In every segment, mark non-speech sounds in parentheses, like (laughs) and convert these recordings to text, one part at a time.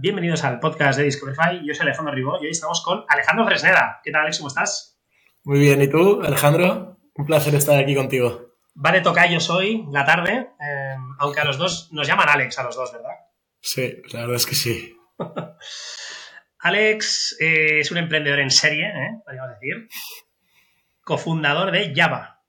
Bienvenidos al podcast de Discoverify. Yo soy Alejandro Ribó y hoy estamos con Alejandro Fresneda. ¿Qué tal, Alex? ¿Cómo estás? Muy bien, ¿y tú, Alejandro? Un placer estar aquí contigo. Vale, yo hoy, la tarde, eh, aunque a los dos nos llaman Alex, a los dos, ¿verdad? Sí, la verdad es que sí. (laughs) Alex eh, es un emprendedor en serie, ¿eh? podríamos decir, cofundador de Java.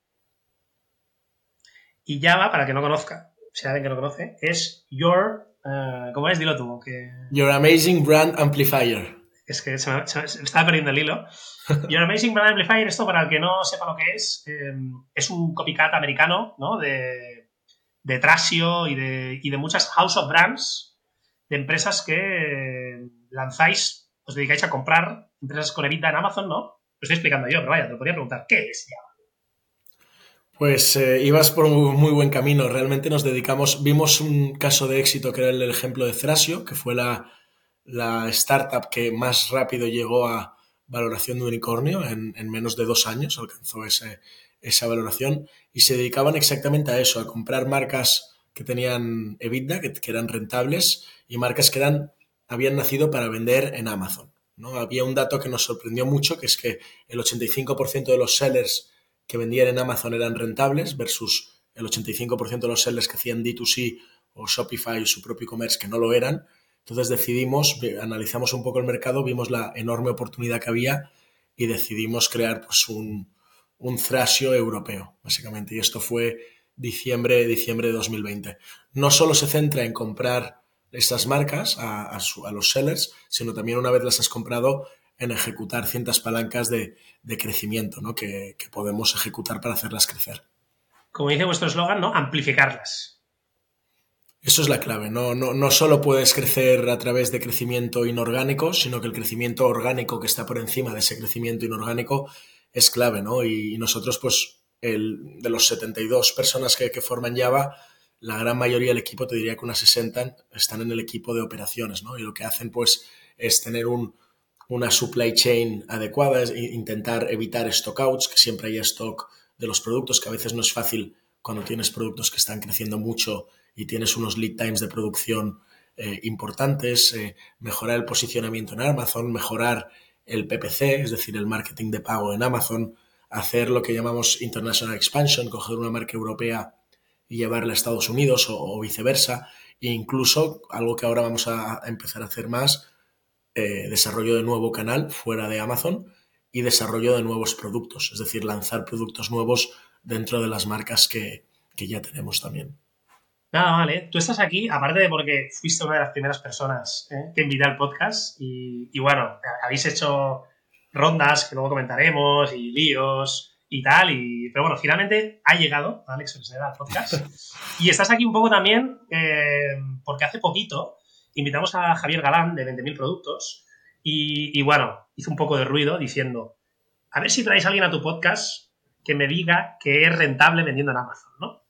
Y Java, para que no conozca, si alguien que no conoce, es Your Uh, ¿Cómo es? Dilo tú. Que... Your Amazing Brand Amplifier. Es que se me, estaba perdiendo el hilo. (laughs) Your Amazing Brand Amplifier, esto para el que no sepa lo que es, eh, es un copycat americano, ¿no? De, de Trasio y de, y de muchas House of Brands, de empresas que lanzáis, os dedicáis a comprar empresas con Evita en Amazon, ¿no? Lo estoy explicando yo, pero vaya, te lo podría preguntar, ¿qué es Java? Pues eh, ibas por un muy buen camino. Realmente nos dedicamos, vimos un caso de éxito que era el ejemplo de Thrasio, que fue la, startup que más rápido llegó a valoración de unicornio, en, menos de dos años alcanzó ese, esa valoración, y se dedicaban exactamente a eso, a comprar marcas que tenían EBITDA, que, eran rentables, y marcas que eran, habían nacido para vender en Amazon. ¿no? Había un dato que nos sorprendió mucho, que es que el 85% de los sellers que vendían en Amazon eran rentables versus el 85% de los sellers que hacían D2C o Shopify o su propio e-commerce que no lo eran. Entonces decidimos, analizamos un poco el mercado, vimos la enorme oportunidad que había y decidimos crear pues, un, un Thrasio europeo, básicamente. Y esto fue diciembre, diciembre de 2020. No solo se centra en comprar estas marcas a, a, los sellers, sino también una vez las has comprado, en ejecutar ciertas palancas de, crecimiento ¿no? que, podemos ejecutar para hacerlas crecer. Como dice vuestro eslogan, ¿no? Amplificarlas. Eso es la clave. No, no, no solo puedes crecer a través de crecimiento inorgánico, sino que el crecimiento orgánico que está por encima de ese crecimiento inorgánico es clave, ¿no? Y, nosotros, pues, el, de los 72 personas que, que, forman Java, la gran mayoría del equipo, te diría que unas 60, están en el equipo de operaciones, ¿no? Y lo que hacen, pues, es tener un, una supply chain adecuada, es intentar evitar stockouts, que siempre haya stock de los productos, que a veces no es fácil cuando tienes productos que están creciendo mucho y tienes unos lead times de producción eh, importantes, eh, mejorar el posicionamiento en Amazon, mejorar el PPC, es decir, el marketing de pago en Amazon, hacer lo que llamamos international expansion, coger una marca europea y llevarla a Estados Unidos o, viceversa, e incluso algo que ahora vamos a empezar a hacer más, eh, desarrollo de nuevo canal fuera de Amazon y desarrollo de nuevos productos, es decir, lanzar productos nuevos dentro de las marcas que, ya tenemos también. Nada, vale. Tú estás aquí, aparte de porque fuiste una de las primeras personas ¿eh? que invité al podcast y, bueno, habéis hecho rondas que luego comentaremos y líos y tal, y, pero bueno, finalmente ha llegado Alex al podcast (laughs) y estás aquí un poco también eh, porque hace poquito invitamos a Javier Galán de 20.000 productos y, bueno, hizo un poco de ruido diciendo, a ver si traéis a alguien a tu podcast que me diga que es rentable vendiendo en Amazon, ¿no?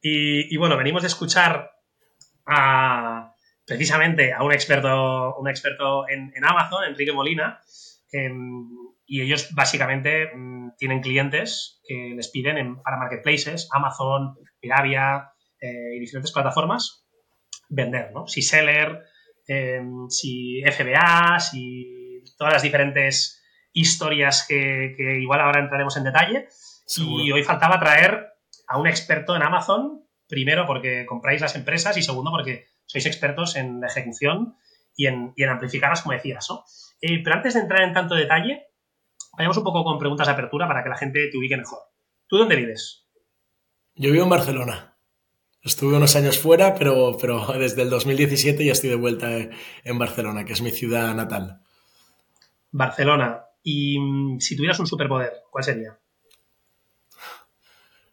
Y, bueno, venimos de escuchar a, precisamente a un experto, un experto en, Amazon, Enrique Molina, em, y ellos básicamente mm, tienen clientes que les piden para marketplaces, Amazon, Piravia eh, y diferentes plataformas, vender, ¿no? Si Seller, Em, si FBA, si todas las diferentes historias que, igual ahora entraremos en detalle. Y hoy faltaba traer a un experto en Amazon, primero porque compráis las empresas y segundo porque sois expertos en la ejecución y en, y en amplificarlas, como decías, ¿no? Eh, pero antes de entrar en tanto detalle, vayamos un poco con preguntas de apertura para que la gente te ubique mejor. ¿Tú dónde vives? Yo vivo en Barcelona. Estuve unos años fuera, pero, pero (laughs) desde el 2017 ya estoy de vuelta en Barcelona, que es mi ciudad natal. Barcelona. Y mm, si tuvieras un superpoder, ¿cuál sería?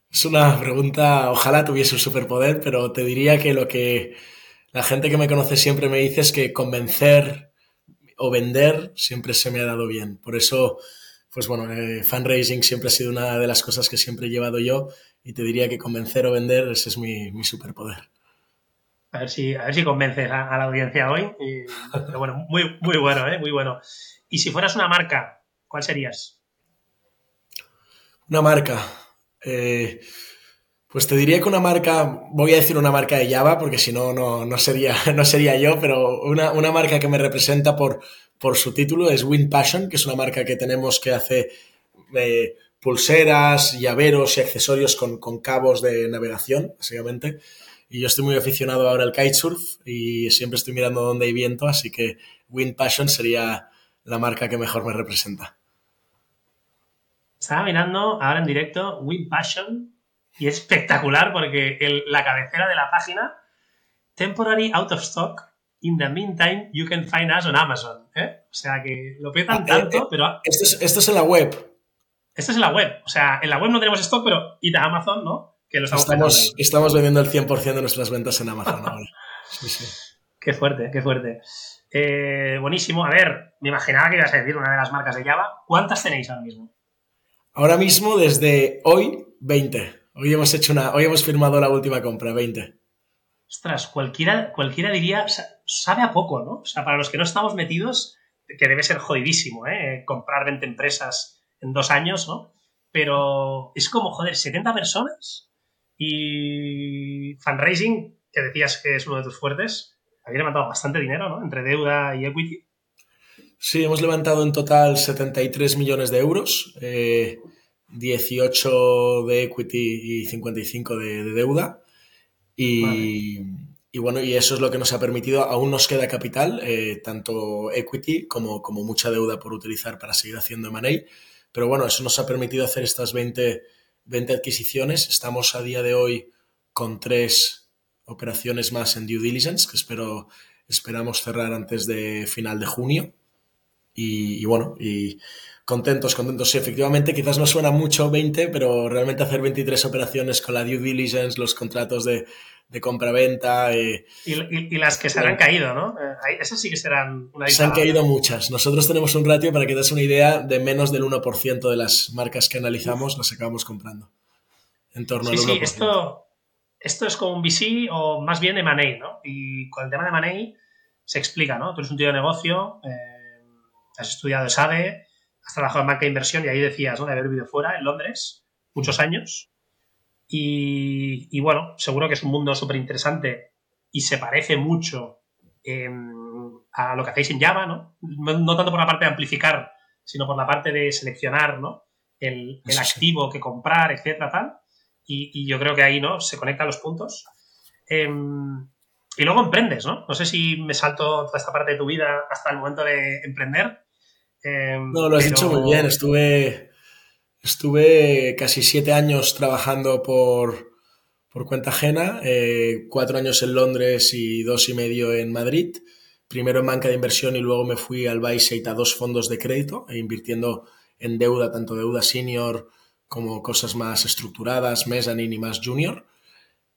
Es una pregunta, ojalá tuviese un superpoder, pero te diría que lo que la gente que me conoce siempre me dice es que convencer o vender siempre se me ha dado bien. Por eso, pues bueno, eh, fundraising siempre ha sido una de las cosas que siempre he llevado yo y te diría que convencer o vender, ese es mi, superpoder. A ver si, a ver si convences a, la audiencia hoy. pero bueno, muy, muy bueno, ¿eh? Muy bueno. Y si fueras una marca, ¿cuál serías? Una marca. Eh, Pues te diría que una marca, voy a decir una marca de Java porque si no, no sería, (laughs) no sería yo, pero una, una marca que me representa por, por su título es Wind Passion, que es una marca que tenemos que hace eh, pulseras, llaveros y accesorios con, con, cabos de navegación, básicamente. Y yo estoy muy aficionado ahora al kitesurf y siempre estoy mirando dónde hay viento, así que Wind Passion sería la marca que mejor me representa. Estaba mirando ahora en directo Wind Passion y es espectacular porque la cabecera de la página, temporary out of stock, in the meantime you can find us on Amazon. ¿eh? O sea que lo petan ah, tanto, eh, eh, pero... Esto es, esto es en la web. Esto es en la web. O sea, en la web no tenemos stock, pero id a Amazon, ¿no? Que lo estamos, estamos, vendiendo el 100% de nuestras ventas en Amazon ahora. (laughs) Sí, sí. Qué fuerte, qué fuerte. buenísimo. A ver, me imaginaba que ibas a decir una de las marcas de Java. ¿Cuántas tenéis ahora mismo? Ahora mismo, desde hoy, 20. Hoy hemos hecho una, hoy hemos firmado la última compra, 20. Ostras, cualquiera, cualquiera diría, sabe a poco, ¿no? O sea, para los que no estamos metidos, que debe ser jodidísimo, ¿eh? Comprar 20 empresas en dos años, ¿no? Pero es como, joder, 70 personas y fundraising, que decías que es uno de tus fuertes, habéis levantado bastante dinero, ¿no? Entre deuda y equity. Sí, hemos levantado en total 73 millones de euros. Eh, 18 de equity y 55 de, de deuda. Y, y, bueno, y eso es lo que nos ha permitido, aún nos queda capital, eh, tanto equity como, como mucha deuda por utilizar para seguir haciendo M&A. Pero bueno, eso nos ha permitido hacer estas 20, 20 adquisiciones. Estamos a día de hoy con tres operaciones más en due diligence, que espero, esperamos cerrar antes de final de junio. Y, bueno, y Contentos, contentos. Sí, efectivamente, quizás no suena mucho 20, pero realmente hacer 23 operaciones con la due diligence, los contratos de, de compra-venta. Eh, y, las que se han caído, ¿no? Eh, esas sí que serán una Se han caído muchas. Nosotros tenemos un ratio, para que te des una idea, de menos del 1% de las marcas que analizamos las acabamos comprando. En torno sí, al 1%. Sí, esto, esto es como un VC o más bien de Money, ¿no? Y con el tema de Money se explica, ¿no? Tú eres un tío de negocio, eh, has estudiado SADE, has trabajado en banca de inversión y ahí decías, ¿no? De haber vivido fuera, en Londres, muchos años. Y, bueno, seguro que es un mundo súper interesante y se parece mucho em, a lo que hacéis en Java, ¿no? ¿no? tanto por la parte de amplificar, sino por la parte de seleccionar, ¿no? El, activo que comprar, etcétera, tal. Y, yo creo que ahí, ¿no? Se conectan los puntos. Em, y luego emprendes, ¿no? No sé si me salto toda esta parte de tu vida hasta el momento de emprender, Em, no, lo has dicho muy bien. Estuve, estuve casi siete años trabajando por, por cuenta ajena, eh, cuatro años en Londres y dos y medio en Madrid. Primero en banca de inversión y luego me fui al Biceit a dos fondos de crédito, e invirtiendo en deuda, tanto deuda senior como cosas más estructuradas, mezzanine y más junior.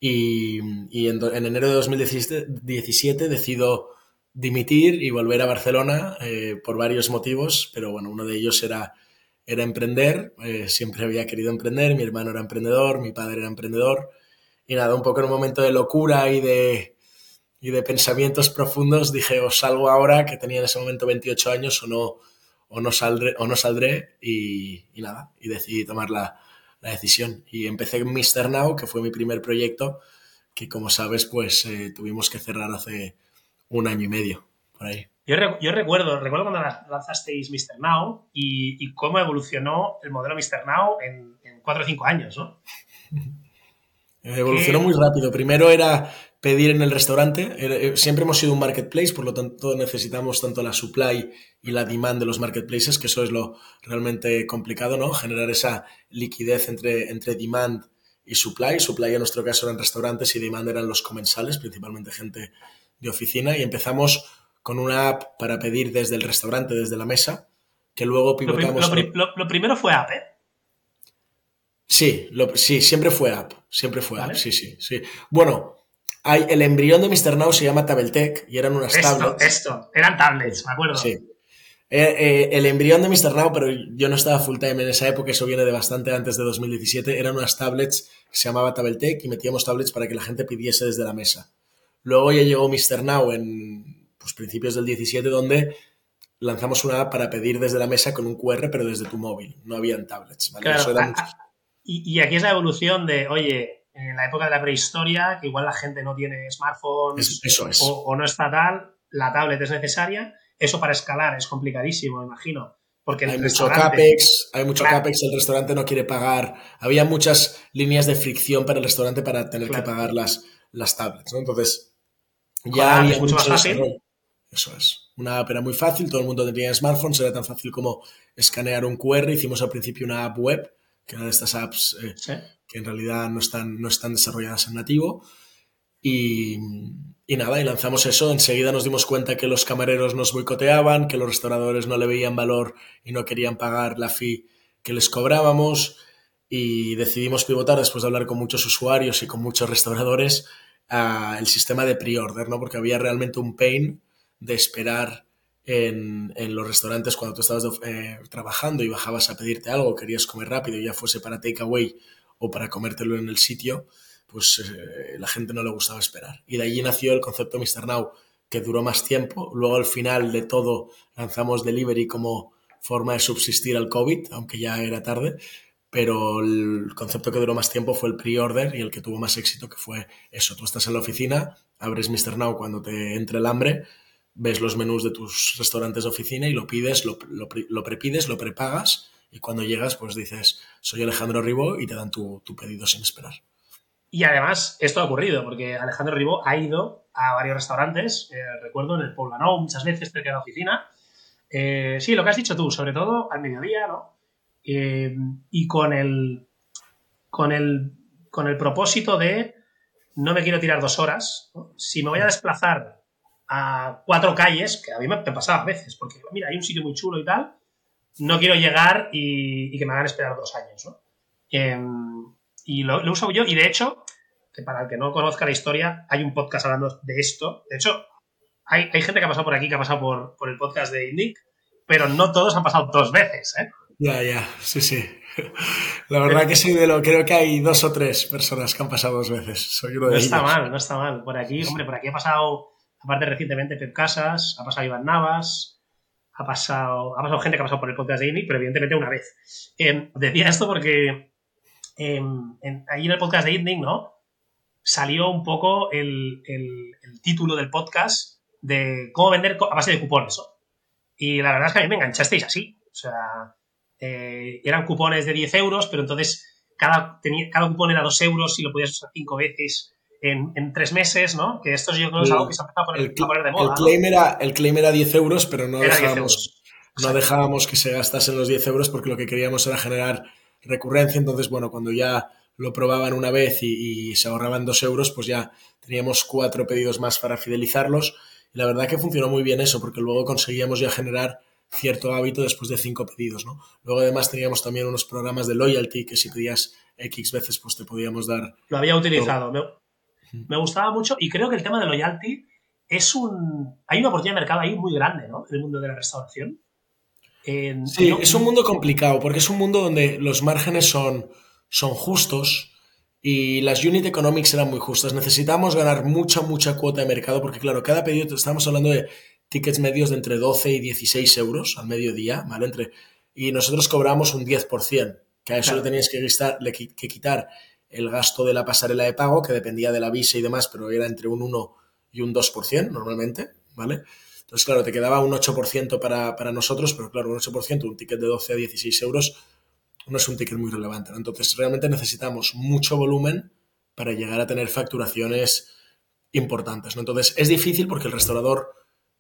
Y, y en, en, enero de 2017 decido dimitir y volver a Barcelona eh, por varios motivos, pero bueno, uno de ellos era, era emprender, eh, siempre había querido emprender, mi hermano era emprendedor, mi padre era emprendedor, y nada, un poco en un momento de locura y de, y de pensamientos profundos dije, o salgo ahora, que tenía en ese momento 28 años, o no, o no saldré, o no saldré y, nada, y decidí tomar la, la decisión. Y empecé en Mr. Now, que fue mi primer proyecto, que como sabes, pues eh, tuvimos que cerrar hace un año y medio, por ahí. Yo, recuerdo, recuerdo cuando lanzasteis Mr. Now y, cómo evolucionó el modelo Mr. Now en, cuatro o cinco años, ¿no? Evolucionó muy rápido. Primero era pedir en el restaurante. Eh, siempre hemos sido un marketplace, por lo tanto necesitamos tanto la supply y la demand de los marketplaces, que eso es lo realmente complicado, ¿no? Generar esa liquidez entre, entre demand y supply. Supply en nuestro caso eran restaurantes y demand eran los comensales, principalmente gente de oficina y empezamos con una app para pedir desde el restaurante, desde la mesa, que luego pivotamos... Lo, primero fue app, ¿eh? Sí, sí, siempre fue app, siempre fue app, sí, sí, sí. Bueno, hay, el embrión de Mr. Now se llama Tabletech y eran unas tablets. Esto, eran tablets, me acuerdo. Sí. Eh, eh, el embrión de Mr. Now, pero yo no estaba full time en esa época, eso viene de bastante antes de 2017, eran unas tablets que se llamaba Tabletech y metíamos tablets para que la gente pidiese desde la mesa. Luego ya llegó Mr. Now en pues, principios del 17, donde lanzamos una app para pedir desde la mesa con un QR, pero desde tu móvil. No habían tablets. y, aquí es la evolución de, oye, en la época de la prehistoria, que igual la gente no tiene smartphones eso es. o, no está tal, la tablet es necesaria. Eso para escalar es complicadísimo, imagino. Porque hay mucho CAPEX, hay mucho CAPEX, el restaurante no quiere pagar. Había muchas líneas de fricción para el restaurante para tener que pagar las, las tablets, ¿no? Entonces, ya había mucho más fácil. Eso es. Una app era muy fácil, todo el mundo tenía smartphones, era tan fácil como escanear un QR. Hicimos al principio una app web, que era de estas apps eh, que en realidad no están, no están desarrolladas en nativo. Y, y, nada, y lanzamos eso. Enseguida nos dimos cuenta que los camareros nos boicoteaban, que los restauradores no le veían valor y no querían pagar la fee que les cobrábamos. Y decidimos pivotar después de hablar con muchos usuarios y con muchos restauradores a el sistema de pre-order, ¿no? Porque había realmente un pain de esperar en, en los restaurantes cuando tú estabas eh, trabajando y bajabas a pedirte algo, querías comer rápido, ya fuese para takeaway o para comértelo en el sitio, pues eh, la gente no le gustaba esperar. Y de allí nació el concepto Mr. Now, que duró más tiempo. Luego al final de todo lanzamos delivery como forma de subsistir al COVID, aunque ya era tarde pero el concepto que duró más tiempo fue el pre-order y el que tuvo más éxito, que fue eso, tú estás en la oficina, abres Mr. Now cuando te entre el hambre, ves los menús de tus restaurantes de oficina y lo pides, lo, lo, prepides, lo prepagas y cuando llegas pues dices, soy Alejandro Ribó y te dan tu, pedido sin esperar. Y además, esto ha ocurrido, porque Alejandro Ribó ha ido a varios restaurantes, eh, recuerdo en el Poblano muchas veces cerca de la oficina. Eh, sí, lo que has dicho tú, sobre todo al mediodía, ¿no? Eh, y con el, con, el, con el propósito de no me quiero tirar dos horas. Si me voy a desplazar a cuatro calles, que a mí me, pasaba a veces, porque mira, hay un sitio muy chulo y tal, no quiero llegar y, que me hagan esperar dos años. ¿no? Em, y lo, uso yo, y de hecho, que para el que no conozca la historia, hay un podcast hablando de esto. De hecho, hay, hay gente que ha pasado por aquí, que ha pasado por, por el podcast de Nick, pero no todos han pasado dos veces. ¿eh? Ya, ya, sí, sí. La verdad que sí, de lo creo que hay dos o tres personas que han pasado dos veces. Soy uno de no está mal, no está mal. Por aquí, hombre, por aquí ha pasado, aparte recientemente, Pep Casas, ha pasado Iván Navas, ha pasado, ha pasado gente que ha pasado por el podcast de INNIC, pero evidentemente una vez. Eh, decía esto porque em, ahí en el podcast de INNIC, ¿no? Salió un poco el, título del podcast de cómo vender a base de cupones. Y la verdad es que a mí me enganchasteis así. O sea, eh, eran cupones de 10 euros, pero entonces cada, tenía, cada cupón era 2 euros y lo podías usar 5 veces en, en, tres meses, ¿no? Que esto yo creo que es algo que se ha empezado a poner, de moda. El claim, era, el claim era 10 euros, pero no dejábamos, no dejábamos que se gastasen los 10 euros porque lo que queríamos era generar recurrencia. Entonces, bueno, cuando ya lo probaban una vez y, y se ahorraban 2 euros, pues ya teníamos cuatro pedidos más para fidelizarlos. Y la verdad que funcionó muy bien eso, porque luego conseguíamos ya generar cierto hábito después de cinco pedidos, ¿no? Luego además teníamos también unos programas de loyalty que si pedías X veces pues te podíamos dar... Lo había utilizado, me, gustaba mucho y creo que el tema de loyalty es un... Hay una oportunidad de mercado ahí muy grande, ¿no? En el mundo de la restauración. sí, es un mundo complicado porque es un mundo donde los márgenes son, son justos y las unit economics eran muy justas. Necesitamos ganar mucha, mucha cuota de mercado porque claro, cada pedido, estamos hablando de tickets medios de entre 12 y 16 euros al mediodía, ¿vale? Entre, y nosotros cobramos un 10%, que a eso le tenías que, que quitar el gasto de la pasarela de pago, que dependía de la visa y demás, pero era entre un 1 y un 2% normalmente, ¿vale? Entonces, claro, te quedaba un 8% para, para nosotros, pero claro, un 8%, un ticket de 12 a 16 euros, no es un ticket muy relevante. Entonces, realmente necesitamos mucho volumen para llegar a tener facturaciones importantes. ¿no? Entonces, es difícil porque el restaurador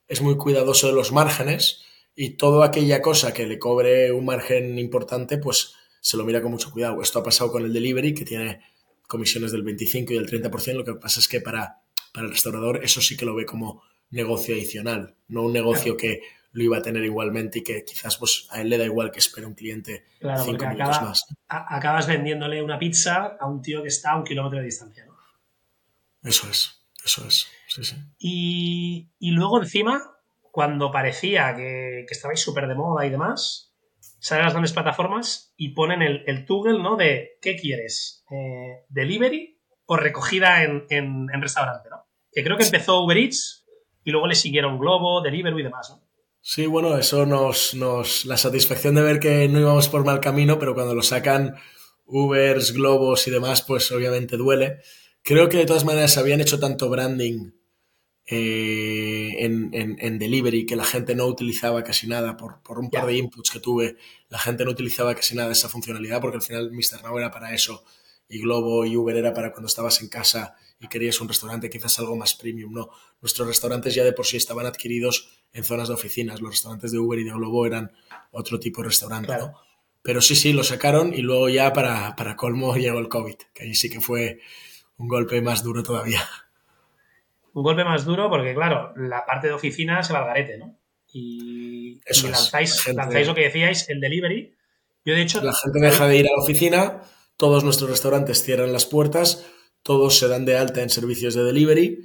es muy cuidadoso de los márgenes y toda aquella cosa que le cobre un margen importante, pues se lo mira con mucho cuidado. Esto ha pasado con el delivery, que tiene comisiones del 25 y del 30%. Lo que pasa es que para, para el restaurador eso sí que lo ve como negocio adicional, no un negocio que lo iba a tener igualmente y que quizás pues, a él le da igual que espere un cliente cinco minutos más. acabas vendiéndole una pizza a un tío que está a un kilómetro de distancia, ¿no? Eso es. Eso es, sí, sí. Y, luego encima, cuando parecía que, que estabais súper de moda y demás, salen las grandes plataformas y ponen el, el toggle, ¿no? De ¿qué quieres? Eh, ¿Delivery o recogida en, en, restaurante, ¿no? Que creo que empezó Uber Eats y luego le siguieron Globo, Deliveroo y demás, ¿no? Sí, bueno, eso nos, nos. La satisfacción de ver que no íbamos por mal camino, pero cuando lo sacan Ubers, Globos y demás, pues obviamente duele. Creo que de todas maneras habían hecho tanto branding eh, en, delivery que la gente no utilizaba casi nada. Por, un par de inputs que tuve, la gente no utilizaba casi nada esa funcionalidad porque al final Mr. Now era para eso y Globo y Uber era para cuando estabas en casa y querías un restaurante quizás algo más premium. No, nuestros restaurantes ya de por sí estaban adquiridos en zonas de oficinas. Los restaurantes de Uber y de Globo eran otro tipo de restaurante, ¿no? Pero sí, sí, lo sacaron y luego ya para, para colmo (laughs) llegó el COVID, que ahí sí que fue un golpe más duro todavía. Un golpe más duro porque, claro, la parte de oficina se va al garete, ¿no? Y, lanzáis, lo que decíais, el delivery. Yo, de hecho... La gente deja de ir a la oficina, todos nuestros restaurantes cierran las puertas, todos se dan de alta en servicios de delivery,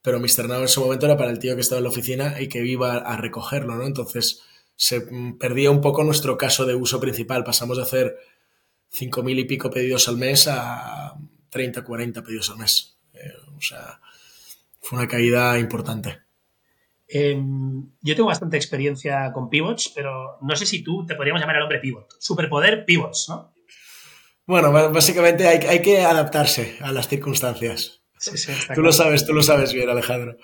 pero Mr. Now en ese momento era para el tío que estaba en la oficina y que iba a recogerlo, ¿no? Entonces se perdía un poco nuestro caso de uso principal. Pasamos de hacer 5.000 y pico pedidos al mes a 30, 40 pedidos al mes. Eh, o sea, fue una caída importante. Yo tengo bastante experiencia con pivots, pero no sé si tú te podríamos llamar el hombre pivot. Superpoder pivots, ¿no? Bueno, básicamente hay, que adaptarse a las circunstancias. tú lo sabes, tú lo sabes bien, Alejandro.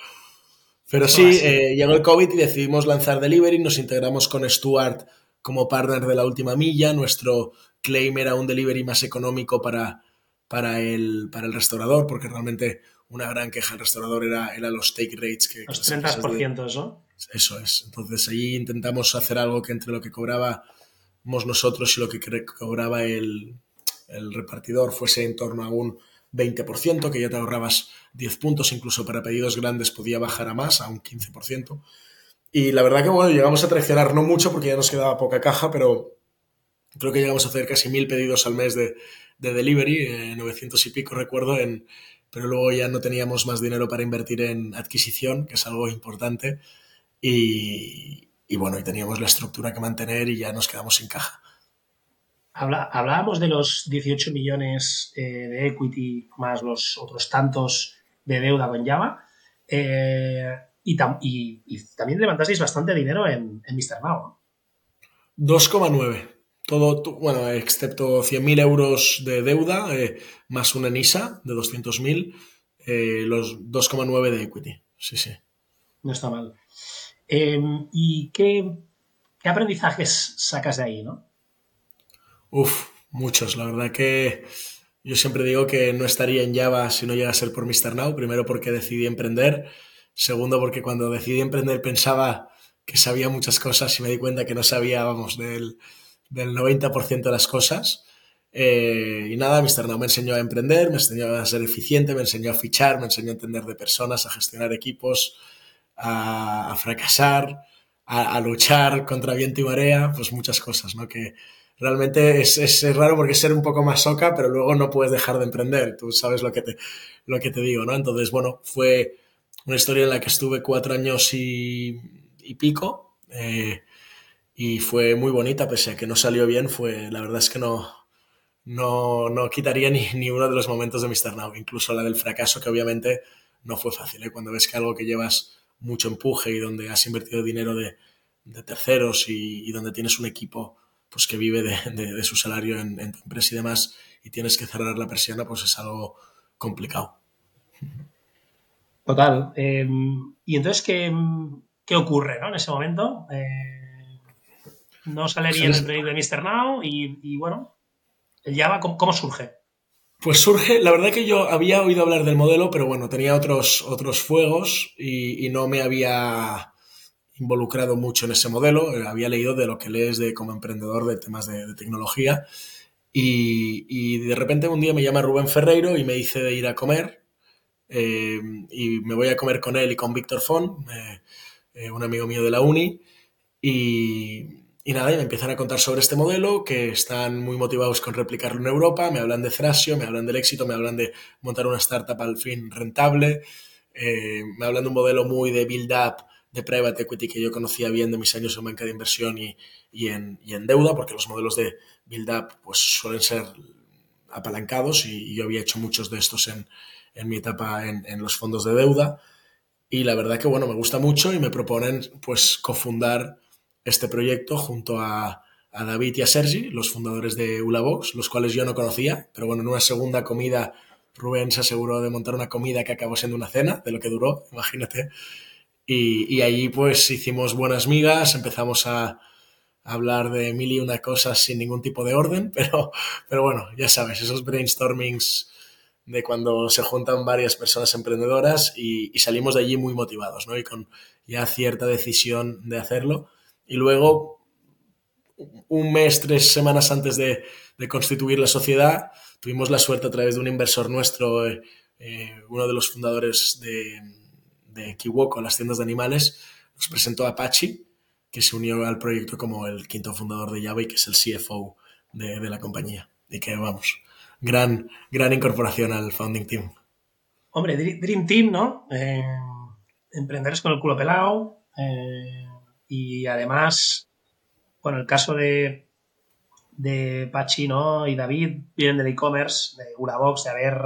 Pero sí, eh, llegó el COVID y decidimos lanzar Delivery, nos integramos con Stuart como partner de la última milla, nuestro claim era un delivery más económico para, para, el, para el restaurador, porque realmente una gran queja del restaurador era, era los take rates. Que, los 30%, ¿eso? Eso es. Entonces ahí intentamos hacer algo que entre lo que cobrábamos nosotros y lo que cobraba el, el repartidor fuese en torno a un 20%, que ya te ahorrabas 10 puntos, incluso para pedidos grandes podía bajar a más, a un 15%. Y la verdad que bueno, llegamos a traicionar, no mucho porque ya nos quedaba poca caja, pero creo que llegamos a hacer casi mil pedidos al mes de, delivery, 900 eh, y pico recuerdo, en, pero luego ya no teníamos más dinero para invertir en adquisición, que es algo importante, y, y bueno, y teníamos la estructura que mantener y ya nos quedamos sin caja hablábamos de los 18 millones eh, de equity más los otros tantos de deuda con Java. Eh, y, también levantasteis bastante dinero en, en Mr. Now. 2,9. Todo, bueno, excepto 100.000 euros de deuda, eh, más una NISA de 200.000, los 2,9 de equity. Sí, sí. No está mal. Em, ¿Y qué, qué aprendizajes sacas de ahí, no? Uf, muchos. La verdad que yo siempre digo que no estaría en Java si no llega a ser por Mr. Now. Primero porque decidí emprender. Segundo porque cuando decidí emprender pensaba que sabía muchas cosas y me di cuenta que no sabía, vamos, del, del 90% de las cosas. Eh, y nada, Mr. Now me enseñó a emprender, me enseñó a ser eficiente, me enseñó a fichar, me enseñó a entender de personas, a gestionar equipos, a, fracasar, a, a, luchar contra viento y marea, pues muchas cosas, ¿no? Que, realmente es, es, raro porque es ser un poco más soca, pero luego no puedes dejar de emprender. Tú sabes lo que te, lo que te digo, ¿no? Entonces, bueno, fue una historia en la que estuve cuatro años y, y pico. Eh, y fue muy bonita, pese a que no salió bien, fue, la verdad es que no, no, no quitaría ni, ni, uno de los momentos de Mr. Now, incluso la del fracaso, que obviamente no fue fácil. ¿eh? Cuando ves que algo que llevas mucho empuje y donde has invertido dinero de, de terceros y, y, donde tienes un equipo pues que vive de, su salario en, tu empresa y demás y tienes que cerrar la persiana, pues es algo complicado. Total. Em, ¿Y entonces qué, ocurre en ese momento? Eh, no salería pues el proyecto de Mr. Now y, bueno, el Java, ¿cómo, surge? Pues surge, la verdad que yo había oído hablar del modelo, pero bueno, tenía otros, otros fuegos y no me había involucrado mucho en ese modelo, eh, había leído de lo que lees de, como emprendedor de temas de, tecnología y, de repente un día me llama Rubén Ferreiro y me dice de ir a comer eh, y me voy a comer con él y con Víctor Font, eh, un amigo mío de la uni y, y nada, y me empiezan a contar sobre este modelo, que están muy motivados con replicarlo en Europa, me hablan de Thrasio, me hablan del éxito, me hablan de montar una startup al fin rentable, me hablan de un modelo muy de build-up de private equity que yo conocía bien de mis años en banca de inversión y, y, en, y en, deuda, porque los modelos de build-up pues, suelen ser apalancados y, yo había hecho muchos de estos en, en mi etapa en, en, los fondos de deuda. Y la verdad que, bueno, me gusta mucho y me proponen pues cofundar este proyecto junto a, a David y a Sergi, los fundadores de Ulabox, los cuales yo no conocía, pero bueno, en una segunda comida Rubén se aseguró de montar una comida que acabó siendo una cena, de lo que duró, (laughs) imagínate. Y, y allí pues hicimos buenas migas, empezamos a, hablar de mil y una cosas sin ningún tipo de orden, (laughs) pero, pero bueno, ya sabes, esos brainstormings de cuando se juntan varias personas emprendedoras y, salimos de allí muy motivados, ¿no? Y con ya cierta decisión de hacerlo. Y luego, un mes, tres semanas antes de, constituir la sociedad, tuvimos la suerte a través de un inversor nuestro, eh, eh, uno de los fundadores de, Kiwoko, las tiendas de animales, nos presentó a Apache, que se unió al proyecto como el quinto fundador de Java y que es el CFO de, de la compañía. Y que vamos, gran, gran incorporación al founding team. Hombre, Dream Team, ¿no? Eh, emprendedores con el culo pelado. Eh, y además, bueno, el caso de, de Pachi, ¿no? Y David vienen del e-commerce, de Urabox, de haber,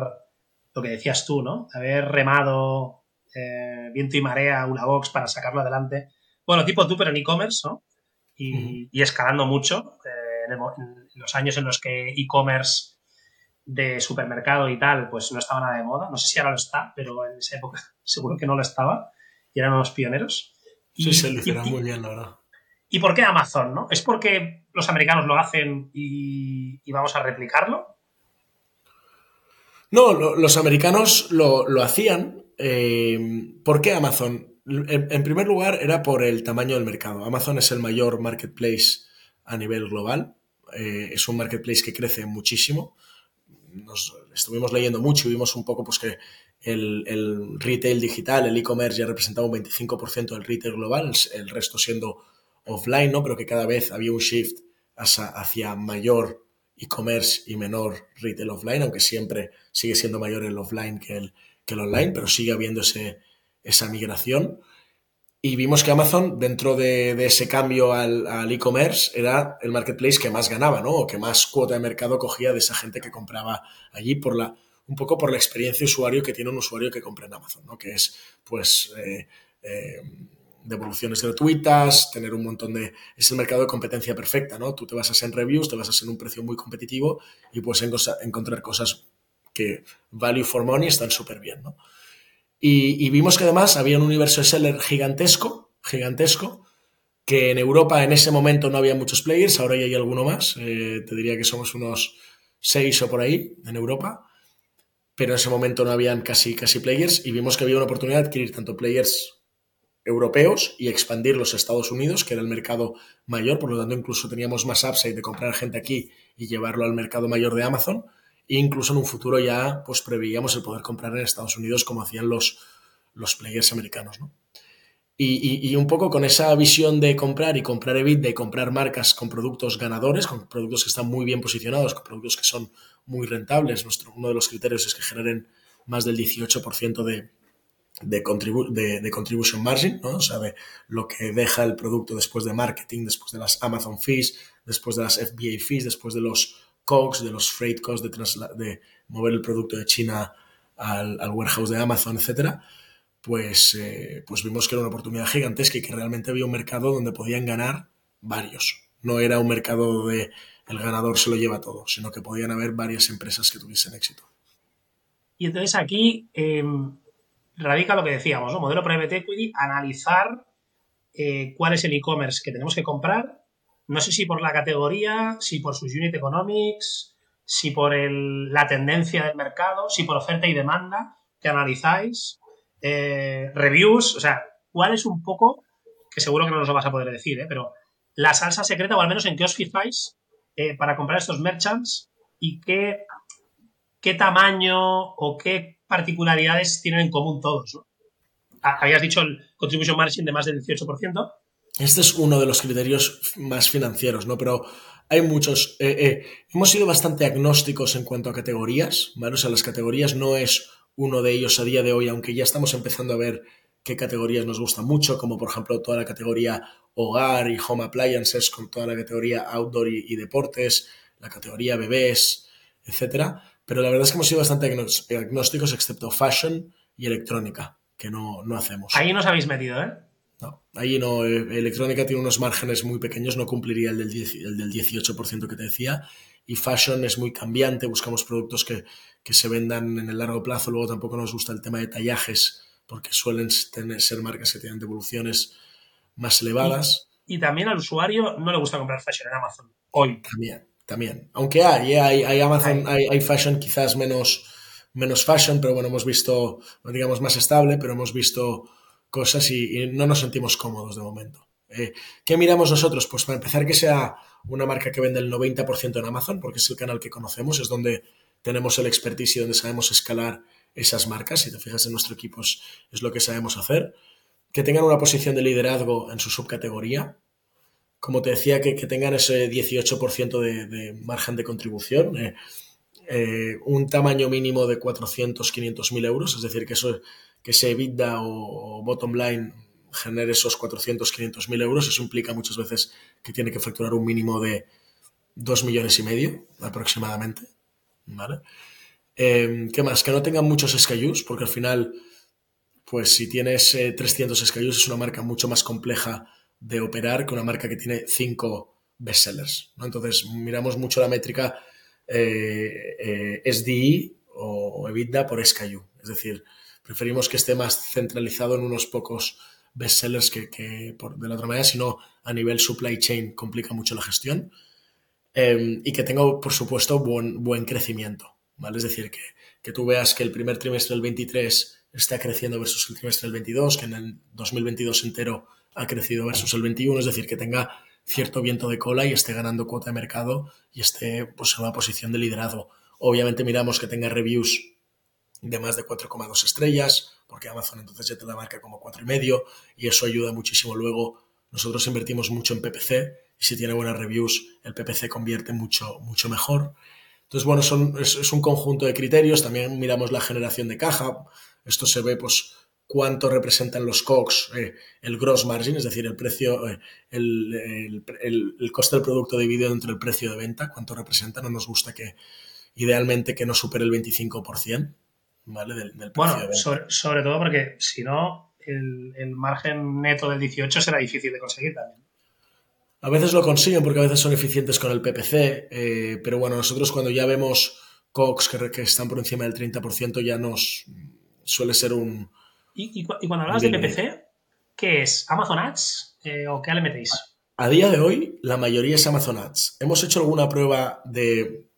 lo que decías tú, ¿no? De haber remado eh, viento y marea Urabox para sacarlo adelante bueno, tipo tú, pero en e-commerce, ¿no? Y, escalando mucho. Eh, en, los años en los que e-commerce de supermercado y tal, pues no estaba nada de moda. No sé si ahora lo está, pero en esa época (laughs) seguro que no lo estaba. Y eran unos pioneros. Sí, se lo hicieron muy bien, la verdad. ¿Y por qué Amazon, no? ¿Es porque los americanos lo hacen y, vamos a replicarlo? No, los americanos lo, hacían. Eh, ¿Por qué Amazon? En, primer lugar, era por el tamaño del mercado. Amazon es el mayor marketplace a nivel global. Eh, es un marketplace que crece muchísimo. Nos estuvimos leyendo mucho y vimos un poco pues, que el, retail digital, el e-commerce ya representaba un 25% del retail global, el resto siendo offline, ¿no? pero que cada vez había un shift hacia, mayor e-commerce y menor retail offline, aunque siempre sigue siendo mayor el offline que el, que el online, pero sigue habiendo ese, esa migración. Y vimos que Amazon, dentro de, ese cambio al, e-commerce, era el marketplace que más ganaba, ¿no? O que más cuota de mercado cogía de esa gente que compraba allí por la, un poco por la experiencia de usuario que tiene un usuario que compra en Amazon, ¿no? Que es, pues, eh, eh, devoluciones gratuitas, tener un montón de... Es el mercado de competencia perfecta, ¿no? Tú te basas en reviews, te basas en un precio muy competitivo y puedes encontrar cosas que value for money están súper bien, ¿no? Y, vimos que además había un universo de seller gigantesco, gigantesco, que en Europa en ese momento no había muchos players, ahora ya hay alguno más, eh, te diría que somos unos seis o por ahí en Europa, pero en ese momento no habían casi, casi players y vimos que había una oportunidad de adquirir tanto players europeos y expandirlos a Estados Unidos, que era el mercado mayor, por lo tanto incluso teníamos más upside de comprar gente aquí y llevarlo al mercado mayor de Amazon, e incluso en un futuro ya pues preveíamos el poder comprar en Estados Unidos como hacían los, los players americanos. ¿no? Y, y, un poco con esa visión de comprar y comprar EBIT, de comprar marcas con productos ganadores, con productos que están muy bien posicionados, con productos que son muy rentables. Nuestro, uno de los criterios es que generen más del 18% de, de, de, de, contribution margin, ¿no? o sea, de lo que deja el producto después de marketing, después de las Amazon fees, después de las FBA fees, después de los COGS, de los freight costs de, de mover el producto de China al, warehouse de Amazon, etcétera, pues, eh, pues vimos que era una oportunidad gigantesca y que realmente había un mercado donde podían ganar varios. No era un mercado de el ganador se lo lleva todo, sino que podían haber varias empresas que tuviesen éxito. Y entonces aquí em, radica lo que decíamos, ¿no? Modelo Private Equity, analizar eh, cuál es el e-commerce que tenemos que comprar no sé si por la categoría, si por sus unit economics, si por la tendencia del mercado, si por oferta y demanda que analizáis, eh, reviews, o sea, cuál es un poco, que seguro que no nos lo vas a poder decir, ¿eh? pero la salsa secreta, o al menos en qué os fijáis eh, para comprar estos merchants y qué, qué tamaño o qué particularidades tienen en común todos. Habías dicho el contribution margin de más del 18%. Este es uno de los criterios más financieros, ¿no? Pero hay muchos. Eh, eh, hemos sido bastante agnósticos en cuanto a categorías, ¿vale? O sea, las categorías no es uno de ellos a día de hoy, aunque ya estamos empezando a ver qué categorías nos gustan mucho, como por ejemplo toda la categoría hogar y home appliances, con toda la categoría outdoor y, deportes, la categoría bebés, etcétera. Pero la verdad es que hemos sido bastante agnósticos, excepto fashion y electrónica, que no, no hacemos. Ahí nos habéis metido, ¿eh? No, ahí no. eh, Electrónica tiene unos márgenes muy pequeños, no cumpliría el del, 10 el del 18% que te decía. Y fashion es muy cambiante, buscamos productos que, que se vendan en el largo plazo. Luego tampoco nos gusta el tema de tallajes, porque suelen tener, ser marcas que tienen devoluciones más elevadas. Y, y también al usuario no le gusta comprar fashion en Amazon hoy. También, también. Aunque hay, hay, hay Amazon, hay, hay fashion quizás menos, menos fashion, pero bueno, hemos visto, digamos, más estable, pero hemos visto cosas y, y no nos sentimos cómodos de momento. Eh, ¿Qué miramos nosotros? Pues para empezar que sea una marca que vende el 90% en Amazon, porque es el canal que conocemos, es donde tenemos el expertise y donde sabemos escalar esas marcas. Si te fijas en nuestro equipo es, es lo que sabemos hacer. Que tengan una posición de liderazgo en su subcategoría. Como te decía, que, que tengan ese 18% de, de, margen de contribución. Eh, eh, un tamaño mínimo de 400, 500 mil euros, es decir, que eso que ese EBITDA o, o bottom line genere esos 400, 500 mil euros, eso implica muchas veces que tiene que facturar un mínimo de 2 millones y medio aproximadamente. ¿Vale? Eh, ¿Qué más? Que no tengan muchos SKUs, porque al final, pues si tienes eh, 300 SKUs es una marca mucho más compleja de operar que una marca que tiene 5 bestsellers. ¿no? Entonces, miramos mucho la métrica eh, SDI o EBITDA por SKU. Es decir, preferimos que esté más centralizado en unos pocos bestsellers que, que por, de la otra manera, sino a nivel supply chain complica mucho la gestión. Eh, y que tenga, por supuesto, buen crecimiento. ¿Vale? Es decir, que, que, tú veas que el primer trimestre del 23 está creciendo versus el trimestre del 22, que en el 2022 entero ha crecido versus el 21, es decir, que tenga cierto viento de cola y esté ganando cuota de mercado y esté pues, en una posición de liderazgo. Obviamente miramos que tenga reviews de más de 4,2 estrellas, porque Amazon entonces ya te la marca como 4,5 y eso ayuda muchísimo luego. Nosotros invertimos mucho en PPC y si tiene buenas reviews, el PPC convierte mucho, mucho mejor. Entonces, bueno, son, es, es, un conjunto de criterios. También miramos la generación de caja. Esto se ve, pues, cuánto representan los COGS, eh, el gross margin, es decir, el precio, eh, el, el, el, el, coste del producto dividido entre el precio de venta, cuánto representa. No nos gusta que, idealmente, que no supere el 25%. ¿Vale? Del, del bueno, de sobre, sobre, todo porque si no, el, el, margen neto del 18 será difícil de conseguir también. A veces lo consiguen porque a veces son eficientes con el PPC, eh, pero bueno, nosotros cuando ya vemos COX que, que, están por encima del 30% ya nos suele ser un... ¿Y, y, y cuando hablas de PPC, qué es? ¿Amazon Ads eh, o qué le metéis? A día de hoy, la mayoría es Amazon Ads. Hemos hecho alguna prueba de,